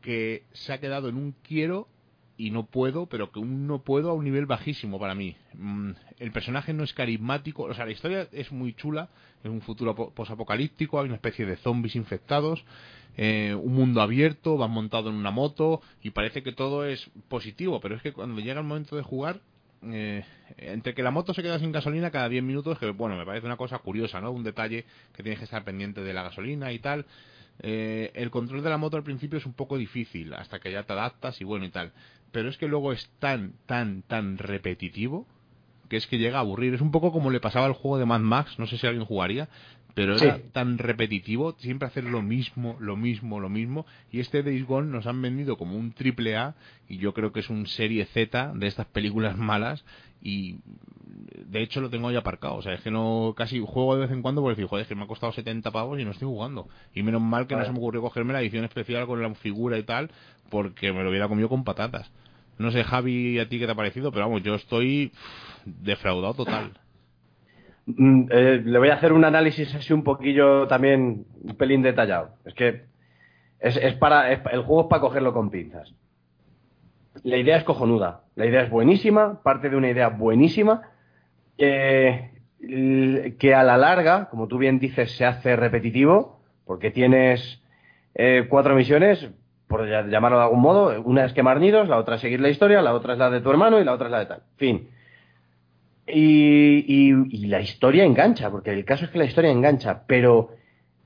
[SPEAKER 1] que se ha quedado en un quiero y no puedo, pero que un no puedo a un nivel bajísimo para mí. Mm, el personaje no es carismático, o sea, la historia es muy chula, es un futuro posapocalíptico, hay una especie de zombies infectados, eh, un mundo abierto, vas montado en una moto y parece que todo es positivo, pero es que cuando llega el momento de jugar, eh, entre que la moto se queda sin gasolina cada 10 minutos, que bueno, me parece una cosa curiosa, ¿no? Un detalle que tienes que estar pendiente de la gasolina y tal. Eh, el control de la moto al principio es un poco difícil, hasta que ya te adaptas y bueno y tal. Pero es que luego es tan, tan, tan repetitivo que es que llega a aburrir. Es un poco como le pasaba al juego de Mad Max, no sé si alguien jugaría, pero era tan repetitivo, siempre hacer lo mismo, lo mismo, lo mismo. Y este Days Gone nos han vendido como un triple A, y yo creo que es un serie Z de estas películas malas, y de hecho lo tengo ahí aparcado. O sea, es que no, casi juego de vez en cuando porque decir, joder, es que me ha costado 70 pavos y no estoy jugando. Y menos mal que no se me ocurrió cogerme la edición especial con la figura y tal, porque me lo hubiera comido con patatas. No sé, Javi, a ti qué te ha parecido, pero vamos, yo estoy defraudado total.
[SPEAKER 3] Mm, eh, le voy a hacer un análisis así un poquillo también, un pelín detallado. Es que es, para, el juego es para cogerlo con pinzas. La idea es cojonuda, la idea es buenísima, parte de una idea buenísima, que a la larga, como tú bien dices, se hace repetitivo, porque tienes eh, cuatro misiones, por llamarlo de algún modo, una es quemar nidos, la otra es seguir la historia, la otra es la de tu hermano y la otra es la de tal. Fin y, la historia engancha, porque el caso es que la historia engancha, pero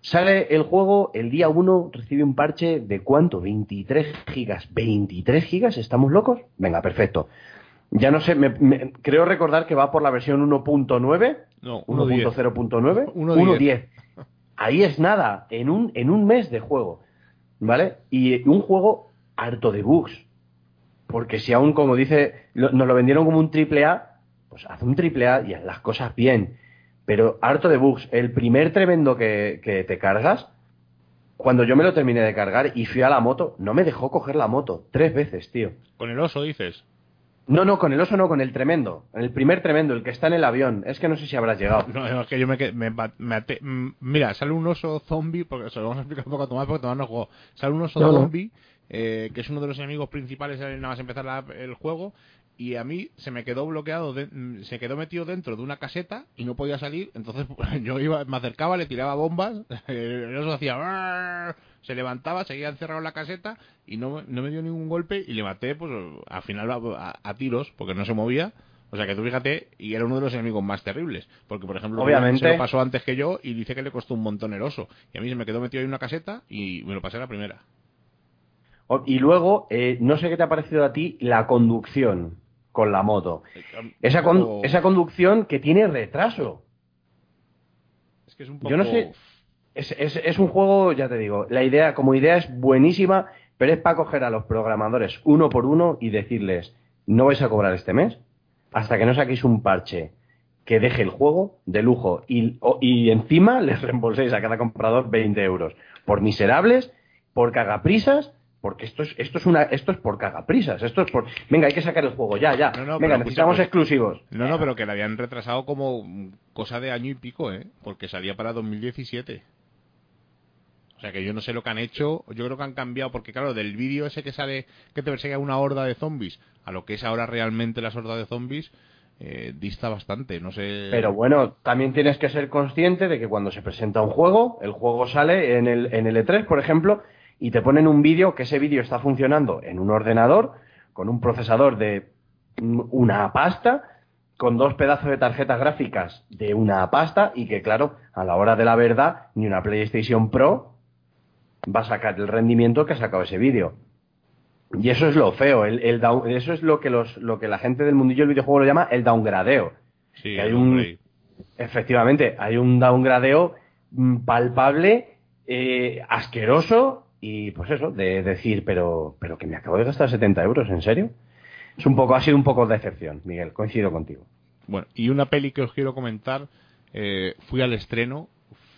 [SPEAKER 3] sale el juego, el día 1 recibe un parche de cuánto, 23 gigas. ¿23 gigas? ¿Estamos locos? Venga, perfecto. Ya no sé, me, creo recordar que va por la versión 1.9.
[SPEAKER 1] No,
[SPEAKER 3] 1.0.9. 1.10. Ahí es nada, en un, en un mes de juego. ¿Vale? Y un juego harto de bugs. Porque si aún, como dice, nos lo vendieron como un triple A, pues haz un triple A y haz las cosas bien. Pero harto de bugs. El primer tremendo que, te cargas, cuando yo me lo terminé de cargar y fui a la moto, no me dejó coger la moto. Tres veces, tío.
[SPEAKER 1] ¿Con el oso dices?
[SPEAKER 3] No, no, con el oso no, con el tremendo. El primer tremendo, el que está en el avión. Es que no sé si habrás llegado.
[SPEAKER 1] No, es que yo me, me, mm, Mira, sale un oso zombie, porque se lo vamos a explicar un poco a Tomás, porque Tomás no jugó. Sale un oso zombie, eh, que es uno de los enemigos principales nada más empezar el juego, y a mí se me quedó bloqueado, mm, se quedó metido dentro de una caseta y no podía salir, entonces yo iba, me acercaba, le tiraba bombas, eso hacía, se levantaba, seguía encerrado en la caseta y no, no me dio ningún golpe y le maté, pues al final a, tiros, porque no se movía. O sea que tú fíjate, y era uno de los enemigos más terribles. Porque, por ejemplo,
[SPEAKER 3] Obviamente.
[SPEAKER 1] se lo pasó antes que yo y dice que le costó un montón el oso. Y a mí se me quedó metido en una caseta y me lo pasé a la primera.
[SPEAKER 3] Y luego, eh, no sé qué te ha parecido a ti la conducción con la moto. Esa, esa conducción que tiene retraso.
[SPEAKER 1] Es que es un poco...
[SPEAKER 3] Yo no sé. Es, es, un juego, ya te digo, la idea, como idea es buenísima, pero es para coger a los programadores uno por uno y decirles, no vais a cobrar este mes hasta que no saquéis un parche que deje el juego de lujo y, y encima les reembolséis a cada comprador 20 euros. Por miserables, por cagaprisas porque esto es esto es una esto es por cagaprisas esto es por venga hay que sacar el juego ya ya. Venga necesitamos exclusivos.
[SPEAKER 1] No no pero que la habían retrasado como cosa de año y pico eh porque salía para 2017 o sea que yo no sé lo que han hecho yo creo que han cambiado porque claro del vídeo ese que sale que te persigue una horda de zombies a lo que es ahora realmente las hordas de zombies eh, dista bastante, no sé.
[SPEAKER 3] Pero bueno, también tienes que ser consciente de que cuando se presenta un juego, el juego sale en el, en el E3, por ejemplo, y te ponen un vídeo que ese vídeo está funcionando en un ordenador con un procesador de una pasta con dos pedazos de tarjetas gráficas de una pasta y que claro, a la hora de la verdad ni una PlayStation Pro va a sacar el rendimiento que ha sacado ese vídeo. Y eso es lo feo, el, el down- eso es lo que los, lo que la gente del mundillo del videojuego lo llama el downgradeo.
[SPEAKER 1] Sí,
[SPEAKER 3] Que hay un-. Efectivamente, hay un downgradeo mm, palpable, eh, asqueroso y pues eso, de decir, pero, pero que me acabo de gastar 70 euros, ¿en serio? Es un poco, ha sido un poco de decepción, Miguel, coincido contigo.
[SPEAKER 1] Bueno, y una peli que os quiero comentar, eh, fui al estreno,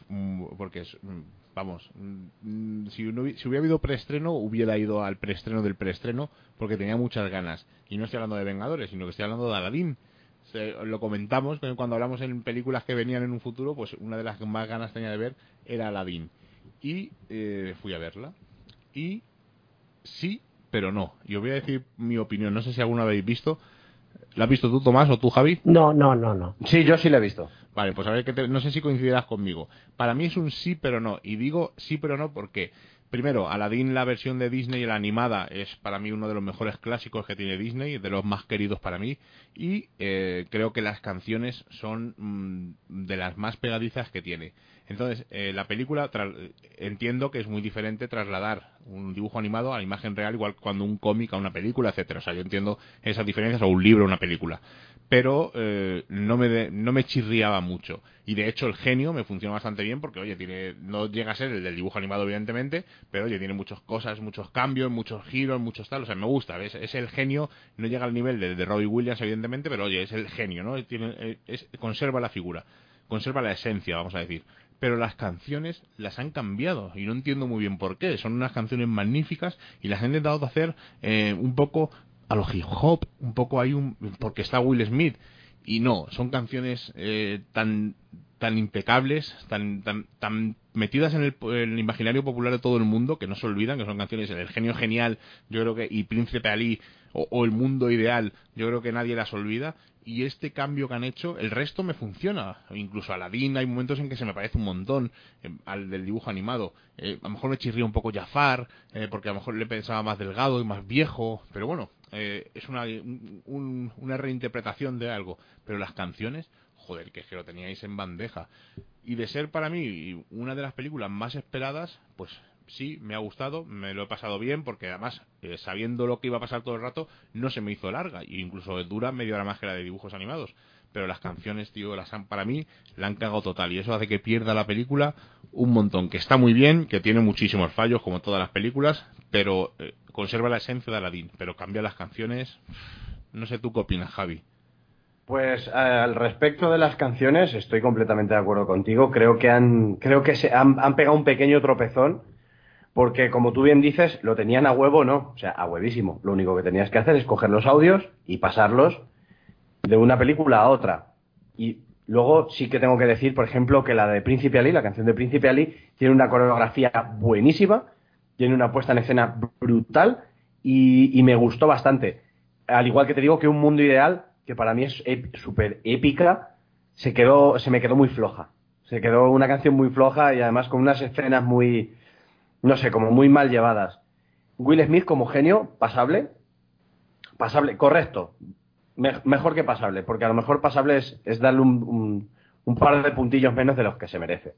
[SPEAKER 1] mm, porque es, mm, vamos, mm, si, si hubiera habido preestreno, hubiera ido al preestreno del preestreno, porque tenía muchas ganas. Y no estoy hablando de Vengadores, sino que estoy hablando de Aladdin. Se- lo comentamos cuando hablamos en películas que venían en un futuro, pues una de las que más ganas tenía de ver era Aladdin. Y eh, fui a verla. Y sí, pero no. Y os voy a decir mi opinión. No sé si alguna habéis visto. ¿La has visto tú, Tomás, o tú, Javi?
[SPEAKER 2] No, no, no, no.
[SPEAKER 3] Sí, yo sí lo he visto.
[SPEAKER 1] Vale, pues a ver, qué te- no sé si coincidirás conmigo. Para mí es un sí, pero no. Y digo sí, pero no porque, primero, Aladdin, la versión de Disney, la animada, es para mí uno de los mejores clásicos que tiene Disney, de los más queridos para mí. Y eh, creo que las canciones son mm, de las más pegadizas que tiene. Entonces, eh, la película, entiendo que es muy diferente trasladar un dibujo animado a la imagen real, igual cuando un cómic a una película, etcétera. O sea, yo entiendo esas diferencias, o un libro a una película. Pero eh, no, me de- no me chirriaba mucho. Y de hecho, el genio me funciona bastante bien porque, oye, tiene no llega a ser el del dibujo animado, evidentemente, pero oye, tiene muchas cosas, muchos cambios, muchos giros, muchos tal. O sea, me gusta. ¿ves? Es el genio, no llega al nivel de, de Robbie Williams, evidentemente, pero oye, es el genio, ¿no? Tiene, eh, es- conserva la figura, conserva la esencia, vamos a decir pero las canciones las han cambiado y no entiendo muy bien por qué. Son unas canciones magníficas y las han intentado hacer eh, un poco a lo hip hop, un poco hay un porque está Will Smith y no, son canciones eh, tan tan impecables, tan tan tan metidas en el, imaginario popular de todo el mundo que no se olvidan que son canciones El genio genial, yo creo que y Príncipe Ali o El mundo ideal, yo creo que nadie las olvida y este cambio que han hecho, el resto me funciona. Incluso Aladdin hay momentos en que se me parece un montón eh, al del dibujo animado. Eh, a lo mejor me chirría un poco Jafar, eh, porque a lo mejor le pensaba más delgado y más viejo, pero bueno, eh, es una, un- una reinterpretación de algo. Pero las canciones, joder, que es que lo teníais en bandeja. Y de ser para mí una de las películas más esperadas, pues sí, me ha gustado, me lo he pasado bien, porque además, eh, sabiendo lo que iba a pasar todo el rato, no se me hizo larga, e incluso dura media hora más que la de dibujos animados. Pero las canciones, tío, las han, para mí, la han cagado total, y eso hace que pierda la película un montón, que está muy bien, que tiene muchísimos fallos, como todas las películas, pero eh, conserva la esencia de Aladdin, pero cambia las canciones. No sé tú qué opinas, Javi.
[SPEAKER 3] Pues eh, al respecto de las canciones estoy completamente de acuerdo contigo. Creo que han, creo que se han, han pegado un pequeño tropezón porque como tú bien dices lo tenían a huevo, no, o sea a huevísimo. Lo único que tenías que hacer es coger los audios y pasarlos de una película a otra. Y luego sí que tengo que decir, por ejemplo, que la de Príncipe Ali, la canción de Príncipe Ali, tiene una coreografía buenísima, tiene una puesta en escena brutal y, y me gustó bastante. Al igual que te digo que Un Mundo Ideal, que para mí es súper épica, se, quedó, se me quedó muy floja. Se quedó una canción muy floja y además con unas escenas muy, no sé, como muy mal llevadas. Will Smith como genio, pasable. Pasable, correcto. Me- mejor que pasable, porque a lo mejor pasable es, es darle un, un- un par de puntillos menos de los que se merece.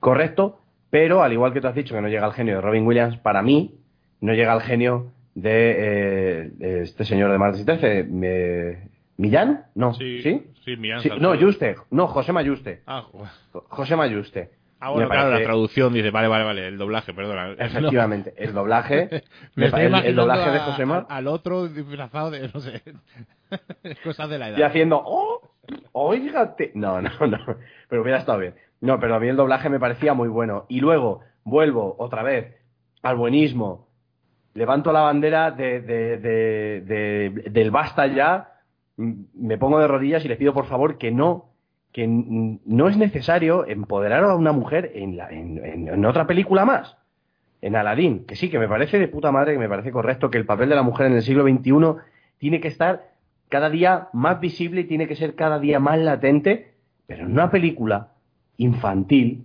[SPEAKER 3] Correcto, pero al igual que tú has dicho que no llega al genio de Robin Williams, para mí no llega al genio de, eh, de este señor de Martes y 13. me- ¿Millán? No. ¿Sí?
[SPEAKER 1] sí, Millán
[SPEAKER 3] Sí,
[SPEAKER 1] Salcedo.
[SPEAKER 3] no, Juste. No, José Mayuste.
[SPEAKER 1] Ah, jo-
[SPEAKER 3] José Mayuste.
[SPEAKER 1] Ah, bueno,
[SPEAKER 3] Me
[SPEAKER 1] claro, la traducción dice, vale, vale, vale, el doblaje, perdona.
[SPEAKER 3] Efectivamente, el doblaje.
[SPEAKER 1] Me estoy
[SPEAKER 3] el, doblaje de José Ma-
[SPEAKER 1] a- al otro disfrazado de, no sé, cosas de la edad.
[SPEAKER 3] y haciendo, ¡oh! ¡Oígate! No, no, no. Pero hubiera estado bien. No, pero a mí el doblaje me parecía muy bueno. Y luego, vuelvo otra vez al buenismo. Levanto la bandera de, de- de- de- del basta ya. Me pongo de rodillas y le pido por favor que no, que no es necesario empoderar a una mujer en, la- en- en- en otra película más. En Aladdin, que sí, que me parece de puta madre, que me parece correcto que el papel de la mujer en el siglo XXI tiene que estar cada día más visible y tiene que ser cada día más latente, pero en una película infantil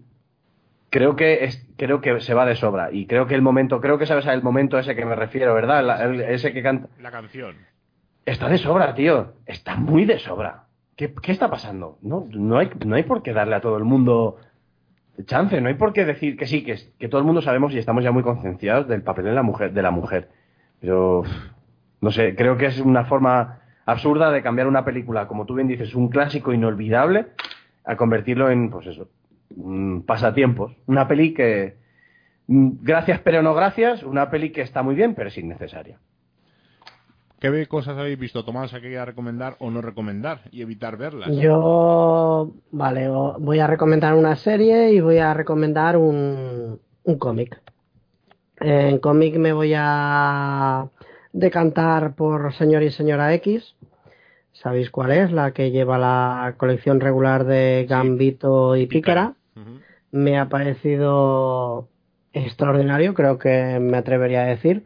[SPEAKER 3] creo que es, creo que se va de sobra y creo que el momento, creo que sabes el momento ese que me refiero, ¿verdad? La- el- ese que canta
[SPEAKER 1] La canción.
[SPEAKER 3] está de sobra, tío, está muy de sobra. ¿Qué, está pasando? No, no hay, no hay por qué darle a todo el mundo chance, no hay por qué decir que sí, que, que todo el mundo sabemos y estamos ya muy concienciados del papel de la mujer, de la mujer. Yo no sé, creo que es una forma absurda de cambiar una película, como tú bien dices, un clásico inolvidable, a convertirlo en, pues eso, pasatiempos. Una peli que, mm, gracias pero no gracias, una peli que está muy bien, pero es innecesaria.
[SPEAKER 1] ¿Qué cosas habéis visto, Tomás, que quería recomendar o no recomendar y evitar verlas?
[SPEAKER 2] Yo, vale, voy a recomendar una serie y voy a recomendar un, un cómic. En cómic me voy a decantar por Señor y Señora X. ¿Sabéis cuál es? La que lleva la colección regular de Gambito y Pícara. Me ha parecido extraordinario, creo que me atrevería a decir.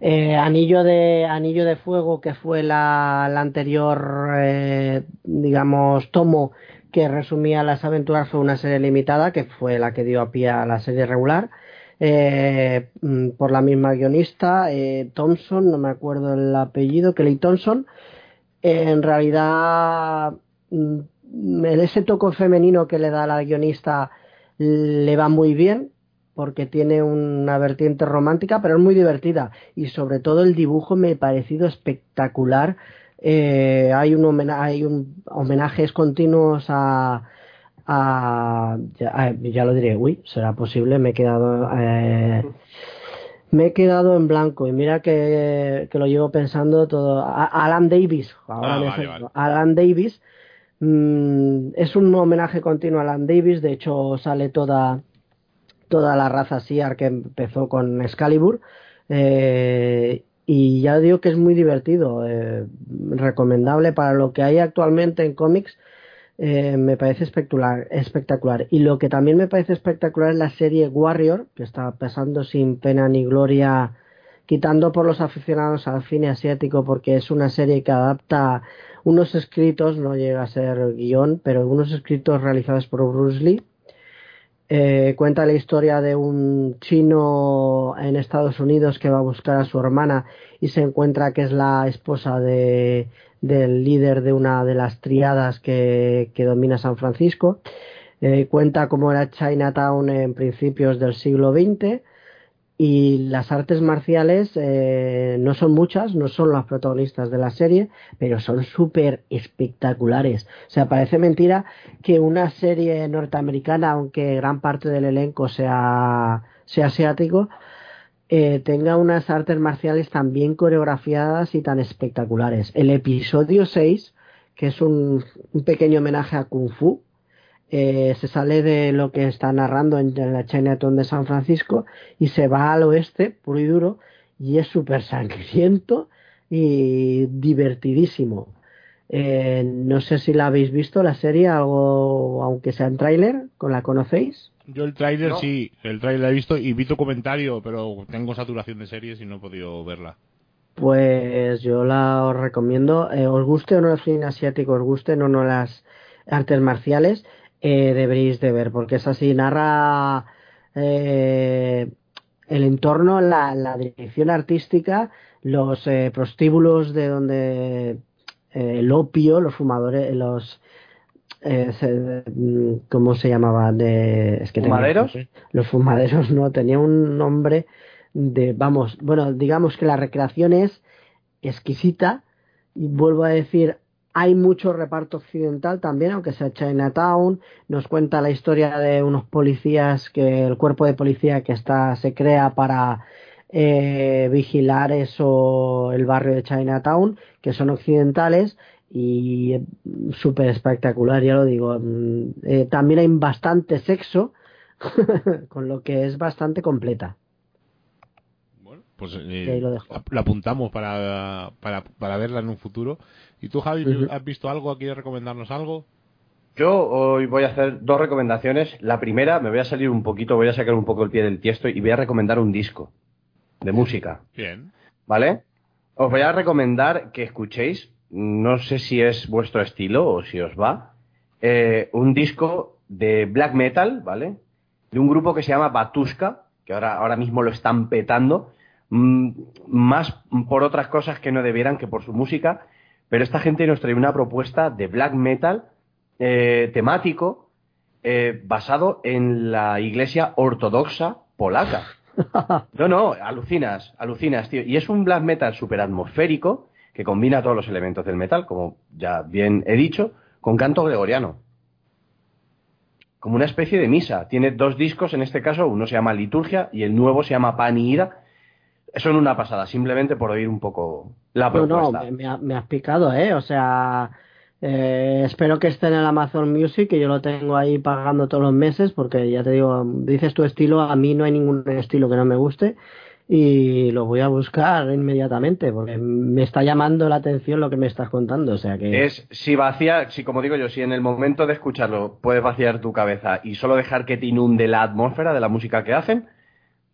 [SPEAKER 2] Eh, Anillo de Anillo de Fuego, que fue la, anterior, eh, digamos, tomo que resumía las aventuras, fue una serie limitada, que fue la que dio a pie a la serie regular. Eh, mm, por la misma guionista, Thompson, no me acuerdo el apellido, Kelly Thompson. en realidad, mm, ese toco femenino que le da la guionista le va muy bien porque tiene una vertiente romántica, pero es muy divertida. Y sobre todo el dibujo me ha parecido espectacular. Eh, hay un hay un homenajes continuos a, a ya, lo diré, uy, será posible, me he quedado eh, me he quedado en blanco. Y mira que, lo llevo pensando todo. Alan Davis, ah, Alan Davis mm, es un homenaje continuo a Alan Davis, de hecho sale toda toda la raza Siar que empezó con Excalibur. Eh, y ya digo que es muy divertido, eh, recomendable para lo que hay actualmente en cómics. Eh, me parece espectacular, espectacular. Y lo que también me parece espectacular es la serie Warrior, que está pasando sin pena ni gloria, quitando por los aficionados al cine asiático, porque es una serie que adapta unos escritos, no llega a ser guion, pero unos escritos realizados por Bruce Lee eh, cuenta la historia de un chino en Estados Unidos que va a buscar a su hermana y se encuentra que es la esposa de, del líder de una de las triadas que, que domina San Francisco. Eh, cuenta cómo era Chinatown en principios del siglo XX y las artes marciales eh, no son muchas, no son las protagonistas de la serie, pero son súper espectaculares. O sea, parece mentira que una serie norteamericana, aunque gran parte del elenco sea, sea asiático, eh, tenga unas artes marciales tan bien coreografiadas y tan espectaculares. El episodio 6, que es un, un pequeño homenaje a Kung Fu, eh, se sale de lo que está narrando en, la Chinatown de San Francisco y se va al oeste, puro y duro, y es súper sangriento y divertidísimo. Eh, no sé si la habéis visto la serie, algo, aunque sea en tráiler, ¿la conocéis?
[SPEAKER 1] Yo el tráiler sí, el tráiler he visto y vi tu comentario, pero tengo saturación de series y no he podido verla.
[SPEAKER 2] Pues yo la os recomiendo, eh, os guste o no el cine asiático, os guste o no las artes marciales, eh, deberéis de ver, porque es así, narra eh, el entorno, la, dirección artística, los eh, prostíbulos de donde eh, el opio, los fumadores, los... ¿Cómo se llamaba? De,
[SPEAKER 3] es que ¿Fumaderos?
[SPEAKER 2] los fumaderos no, tenía un nombre de, vamos, bueno, digamos que la recreación es exquisita y vuelvo a decir, hay mucho reparto occidental también, aunque sea Chinatown. Nos cuenta la historia de unos policías, que el cuerpo de policía que está se crea para eh, vigilar eso, el barrio de Chinatown, que son occidentales y súper espectacular, ya lo digo. Mm, eh, también hay bastante sexo, con lo que es bastante completa.
[SPEAKER 1] Bueno, pues eh, lo, apuntamos para, para, para verla en un futuro. ¿Y tú, Javi, has visto algo? ¿Quieres recomendarnos algo?
[SPEAKER 3] Yo hoy voy a hacer dos recomendaciones. La primera, me voy a salir un poquito, voy a sacar un poco el pie del tiesto y voy a recomendar un disco de música.
[SPEAKER 1] Bien.
[SPEAKER 3] ¿Vale? Os voy a recomendar que escuchéis, no sé si es vuestro estilo o si os va, eh, un disco de black metal, ¿vale? De un grupo que se llama Batuska, que ahora, ahora mismo lo están petando, mm, más por otras cosas que no debieran que por su música. Pero esta gente nos trae una propuesta de black metal eh, temático eh, basado en la iglesia ortodoxa polaca. no, no, alucinas, alucinas, tío. Y es un black metal súper atmosférico que combina todos los elementos del metal, como ya bien he dicho, con canto gregoriano. Como una especie de misa. Tiene dos discos, en este caso, uno se llama Liturgia y el nuevo se llama Pan y Ida. Eso en una pasada, simplemente por oír un poco la propuesta.
[SPEAKER 2] No, no, me, has picado, ¿eh? O sea, eh, espero que esté en el Amazon Music, que yo lo tengo ahí pagando todos los meses, porque ya te digo, dices tu estilo, a mí no hay ningún estilo que no me guste y lo voy a buscar inmediatamente porque me está llamando la atención lo que me estás contando o sea que
[SPEAKER 3] es si vacía si como digo yo si en el momento de escucharlo puedes vaciar tu cabeza y solo dejar que te inunde la atmósfera de la música que hacen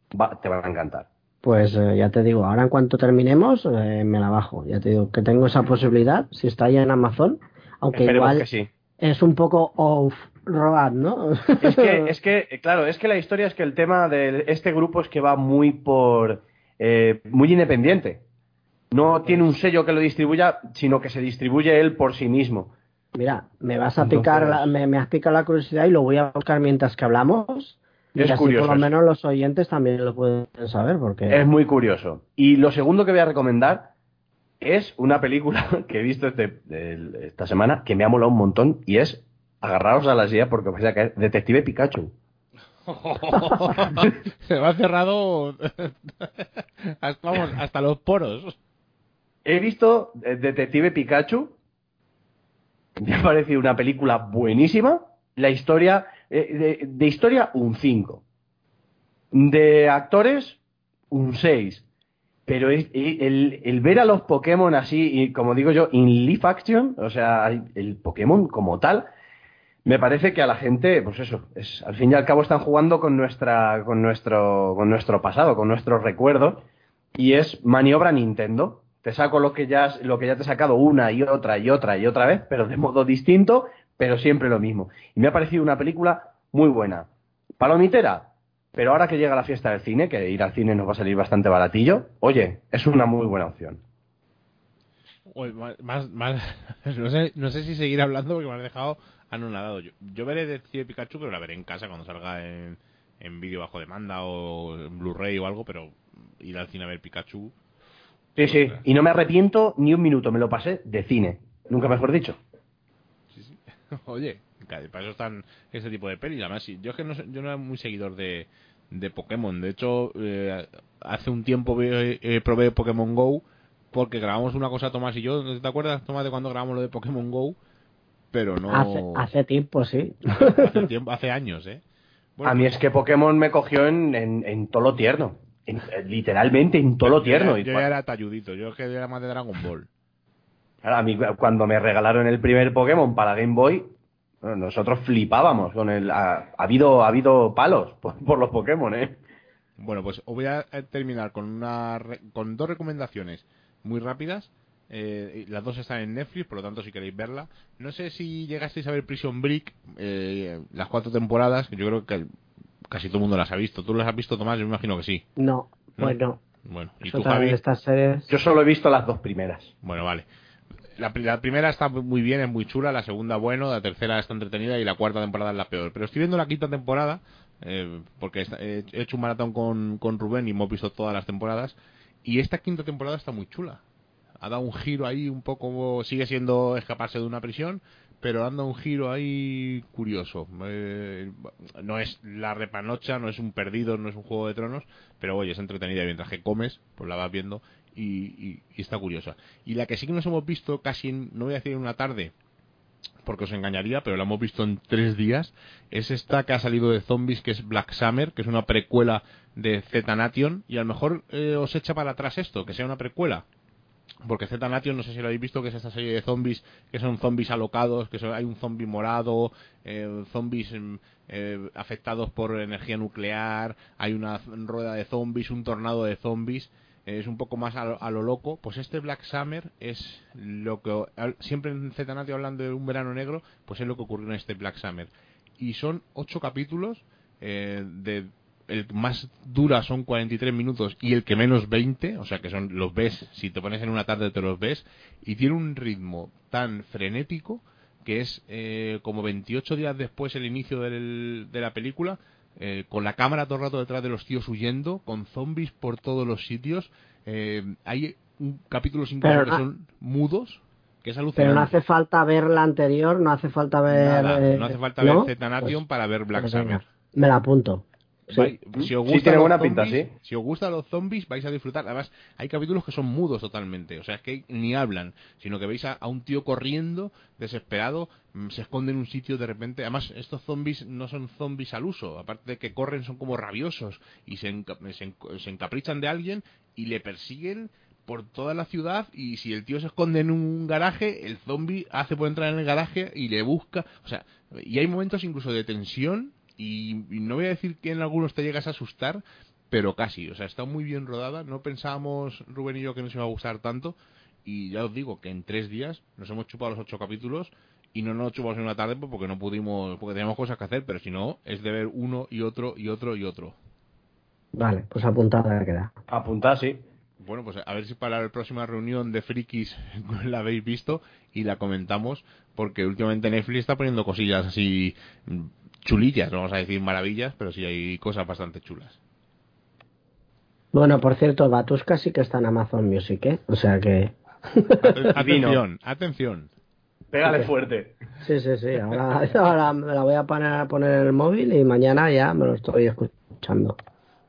[SPEAKER 3] te va a encantar
[SPEAKER 2] pues eh, ya te digo ahora en cuanto terminemos eh, me la bajo ya te digo que tengo esa posibilidad si está ya en Amazon aunque igual es un poco off road, ¿no?
[SPEAKER 3] Es que, es que, claro, es que la historia es que el tema de este grupo es que va muy por. Eh, muy independiente. No tiene un sello que lo distribuya, sino que se distribuye él por sí mismo.
[SPEAKER 2] Mira, me vas a picar, la, me, has picado la curiosidad y lo voy a buscar mientras que hablamos. Y es curioso. Por lo menos los oyentes también lo pueden saber, porque.
[SPEAKER 3] Es muy curioso. Y lo segundo que voy a recomendar es una película que he visto este, esta semana que me ha molado un montón y es agarraos a la silla porque vais a caer. Detective Pikachu.
[SPEAKER 1] Se me ha cerrado hasta, vamos, hasta los poros.
[SPEAKER 3] He visto Detective Pikachu. Me ha parecido una película buenísima. La historia, eh, de, historia, un 5. De actores, un 6. Pero el, el, ver a los Pokémon así, y como digo yo, in live action, o sea, el Pokémon como tal, me parece que a la gente, pues eso, es, al fin y al cabo están jugando con nuestra, con nuestro, con nuestro pasado, con nuestros recuerdos, y es maniobra Nintendo. Te saco lo que ya, lo que ya te he sacado una y otra y otra y otra vez, pero de modo distinto, pero siempre lo mismo. Y me ha parecido una película muy buena. Palomitera, pero ahora que llega la fiesta del cine, que ir al cine nos va a salir bastante baratillo, oye, es una muy buena opción.
[SPEAKER 1] más, más, no, sé, no sé si seguir hablando porque me has dejado anonadado. Yo, yo veré de Pikachu, pero la veré en casa cuando salga en, en vídeo bajo demanda o en Blu-ray o algo, pero ir al cine a ver Pikachu.
[SPEAKER 3] Sí, sí, y no me arrepiento ni un minuto, me lo pasé de cine, nunca mejor dicho.
[SPEAKER 1] Oye, para eso están ese tipo de pelis. Además, yo es que no, yo no era muy seguidor de, de Pokémon. De hecho, eh, hace un tiempo eh, probé Pokémon Go porque grabamos una cosa Tomás y yo. ¿Te acuerdas, Tomás, de cuando grabamos lo de Pokémon Go? pero no.
[SPEAKER 2] Hace, tiempo, sí.
[SPEAKER 1] Hace, tiempo, hace años, ¿eh?
[SPEAKER 3] a mí es que Pokémon me cogió en, en, en tolo tierno. literalmente en tolo tierno.
[SPEAKER 1] Yo, ya era talludito, yo es que era más de Dragon Ball.
[SPEAKER 3] A mí cuando me regalaron el primer Pokémon para Game Boy, nosotros flipábamos con el. Ha, habido, ha habido palos por, por, los Pokémon, ¿eh?
[SPEAKER 1] Bueno, pues os voy a terminar con, una, con dos recomendaciones muy rápidas eh, las dos están en Netflix, por lo tanto, si queréis verla. No sé si llegasteis a ver Prison Break, eh, las cuatro temporadas, que yo creo que casi todo el mundo las ha visto. ¿Tú las has visto, Tomás? Yo me imagino que sí.
[SPEAKER 2] No, bueno.
[SPEAKER 1] Bueno, ¿y tú, Javi?
[SPEAKER 3] Yo solo he visto las dos primeras.
[SPEAKER 1] Bueno, vale. La, primera está muy bien, es muy chula, la segunda bueno, la tercera está entretenida y la cuarta temporada es la peor. Pero estoy viendo la quinta temporada, eh, porque he hecho un maratón con, con Rubén y hemos visto todas las temporadas, y esta quinta temporada está muy chula ha dado un giro ahí un poco, sigue siendo escaparse de una prisión, pero dando un giro ahí curioso. Eh, no es la repanocha, no es un perdido, no es un juego de tronos, pero oye, es entretenida mientras que comes, pues la vas viendo y, está curiosa. Y la que sí que nos hemos visto casi, no voy a decir en una tarde, porque os engañaría, pero la hemos visto en tres días, es esta que ha salido de zombies, que es Black Summer, que es una precuela de Z Nation, y a lo mejor eh, os echa para atrás esto, que sea una precuela, porque Z Nation, no sé si lo habéis visto, que es esta serie de zombies, que son zombies alocados, que hay un zombie morado, eh, zombies mm, eh, afectados por energía nuclear, hay una rueda de zombies, un tornado de zombies, es un poco más a lo, loco. Pues este Black Summer es lo que, siempre en Z Nation hablando de un verano negro, pues es lo que ocurrió en este Black Summer. Y son ocho capítulos de el más dura son 43 minutos y el que menos 20, o sea que son los ves, si te pones en una tarde te los ves, y tiene un ritmo tan frenético que es eh, como 28 días después el inicio del, de la película, eh, con la cámara todo el rato detrás de los tíos huyendo, con zombies por todos los sitios. Eh, hay un capítulos incluso
[SPEAKER 2] Pero
[SPEAKER 1] que
[SPEAKER 2] no-
[SPEAKER 1] son mudos, que es
[SPEAKER 2] Pero
[SPEAKER 1] alucinante.
[SPEAKER 2] no hace falta ver la anterior, no hace falta ver.
[SPEAKER 1] Nada,
[SPEAKER 2] eh,
[SPEAKER 1] no hace falta
[SPEAKER 2] ¿no?
[SPEAKER 1] ver Zetanation
[SPEAKER 2] Pues-
[SPEAKER 1] para ver Black
[SPEAKER 2] pues
[SPEAKER 1] Summer.
[SPEAKER 2] venga, Me la apunto. Sí.
[SPEAKER 1] Vai- si os
[SPEAKER 3] Sí,
[SPEAKER 1] gustan
[SPEAKER 3] tiene
[SPEAKER 1] los
[SPEAKER 3] buena pinta, sí.
[SPEAKER 1] Si os gustan los zombies, vais a disfrutar. Además, hay capítulos que son mudos totalmente. O sea, es que ni hablan, sino que veis a, a un tío corriendo, desesperado, mm, se esconde en un sitio de repente. Además, estos zombies no son zombies al uso. Aparte de que corren, son como rabiosos y se, enca- se enc- se encaprichan de alguien y le persiguen por toda la ciudad y si el tío se esconde en un garaje, el zombie hace por entrar en el garaje y le busca. O sea, y hay momentos incluso de tensión y, y no voy a decir que en algunos te llegas a asustar, pero casi. O sea, está muy bien rodada. No pensábamos, Rubén y yo, que nos iba a gustar tanto. Y ya os digo que en tres días nos hemos chupado los ocho capítulos y no nos chupamos en una tarde pues, porque no pudimos, porque teníamos cosas que hacer, pero si no, es de ver uno y otro y otro y otro.
[SPEAKER 2] Vale, pues apuntada queda.
[SPEAKER 3] Apuntar, sí.
[SPEAKER 1] Bueno, pues a ver si para la próxima reunión de frikis la habéis visto y la comentamos, porque últimamente Netflix está poniendo cosillas así chulillas, no vamos a decir maravillas, pero sí hay cosas bastante chulas.
[SPEAKER 2] Bueno, por cierto, Batuska sí que está en Amazon Music, ¿eh? O sea que.
[SPEAKER 1] Atención, atención.
[SPEAKER 3] Pégale fuerte.
[SPEAKER 2] Sí, sí, sí. Ahora, ahora me la voy a poner, a poner en el móvil y mañana ya me lo estoy escuchando.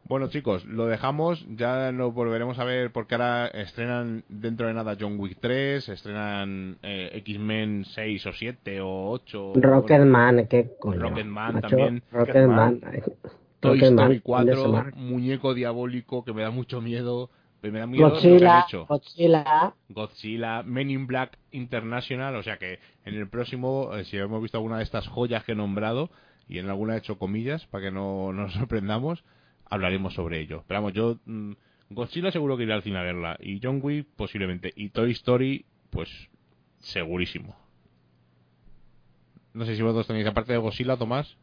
[SPEAKER 1] Bueno chicos, lo dejamos, ya nos volveremos a ver porque ahora estrenan dentro de nada John Wick 3, estrenan eh, X-Men 6 o 7 o 8.
[SPEAKER 2] Rocketman, ¿qué coño?
[SPEAKER 1] Rocketman
[SPEAKER 2] macho?
[SPEAKER 1] también.
[SPEAKER 2] Rocketman.
[SPEAKER 1] Toy Story
[SPEAKER 2] fin de
[SPEAKER 1] 4,
[SPEAKER 2] semana.
[SPEAKER 1] muñeco diabólico que me da mucho miedo. Me da miedo lo que
[SPEAKER 2] Godzilla,
[SPEAKER 1] han hecho.
[SPEAKER 2] Godzilla.
[SPEAKER 1] Godzilla, Men in Black International, o sea que en el próximo, eh, si hemos visto alguna de estas joyas que he nombrado, y en alguna he hecho comillas para que no nos sorprendamos, hablaremos sobre ello. Pero vamos, yo, mm, Godzilla seguro que iré al cine a verla, y John Wick posiblemente, y Toy Story, pues segurísimo. No sé si vosotros tenéis, aparte de Godzilla, Tomás.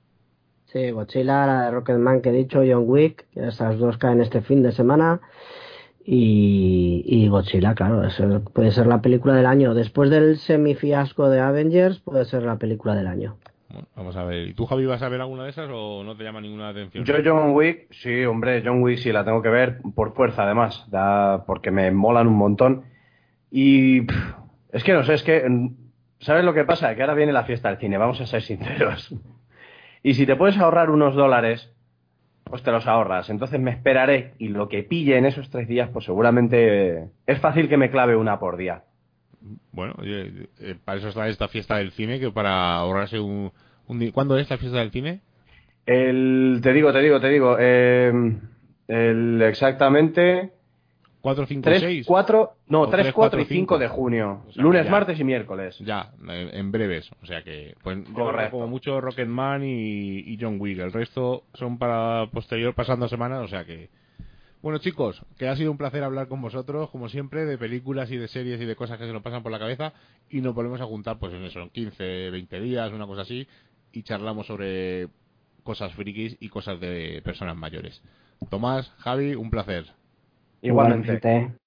[SPEAKER 2] Sí, Godzilla, la de Rocketman que he dicho, John Wick, que esas dos caen este fin de semana. Y, y Godzilla, claro, puede ser la película del año. Después del semifiasco de Avengers, puede ser la película del año.
[SPEAKER 1] Bueno, vamos a ver. ¿Y tú, Javi, vas a ver alguna de esas o no te llama ninguna atención?
[SPEAKER 3] Yo John Wick, sí, hombre, John Wick sí la tengo que ver por fuerza además, porque me molan un montón. Y es que no sé, es que, mm, ¿sabes lo que pasa? Que ahora viene la fiesta del cine, vamos a ser sinceros. Y si te puedes ahorrar unos dólares, pues te los ahorras. Entonces me esperaré y lo que pille en esos tres días, pues seguramente es fácil que me clave una por día.
[SPEAKER 1] Bueno, oye, eh, para eso está esta fiesta del cine, que para ahorrarse un, un ¿Cuándo es la fiesta del cine?
[SPEAKER 3] El, te digo, te digo, te digo, eh, el exactamente
[SPEAKER 1] 4, 5,
[SPEAKER 3] 3,
[SPEAKER 1] 6.
[SPEAKER 3] 4, no,
[SPEAKER 1] O
[SPEAKER 3] 3,
[SPEAKER 1] 3,
[SPEAKER 3] 4 y
[SPEAKER 1] 4,
[SPEAKER 3] 5 de
[SPEAKER 1] 5.
[SPEAKER 3] junio.
[SPEAKER 1] O sea,
[SPEAKER 3] lunes,
[SPEAKER 1] ya.
[SPEAKER 3] martes y miércoles.
[SPEAKER 1] Ya, eh, en breves. O sea que, pues, yo como mucho Rocketman y, y John Wick. El resto son para posterior, pasando semanas. O sea que. Bueno, chicos, que ha sido un placer hablar con vosotros, como siempre, de películas y de series y de cosas que se nos pasan por la cabeza. Y nos volvemos a juntar, pues en eso, en 15, 20 días, una cosa así. Y charlamos sobre cosas frikis y cosas de personas mayores. Tomás, Javi, un placer.
[SPEAKER 3] Igualmente.
[SPEAKER 2] Igualmente.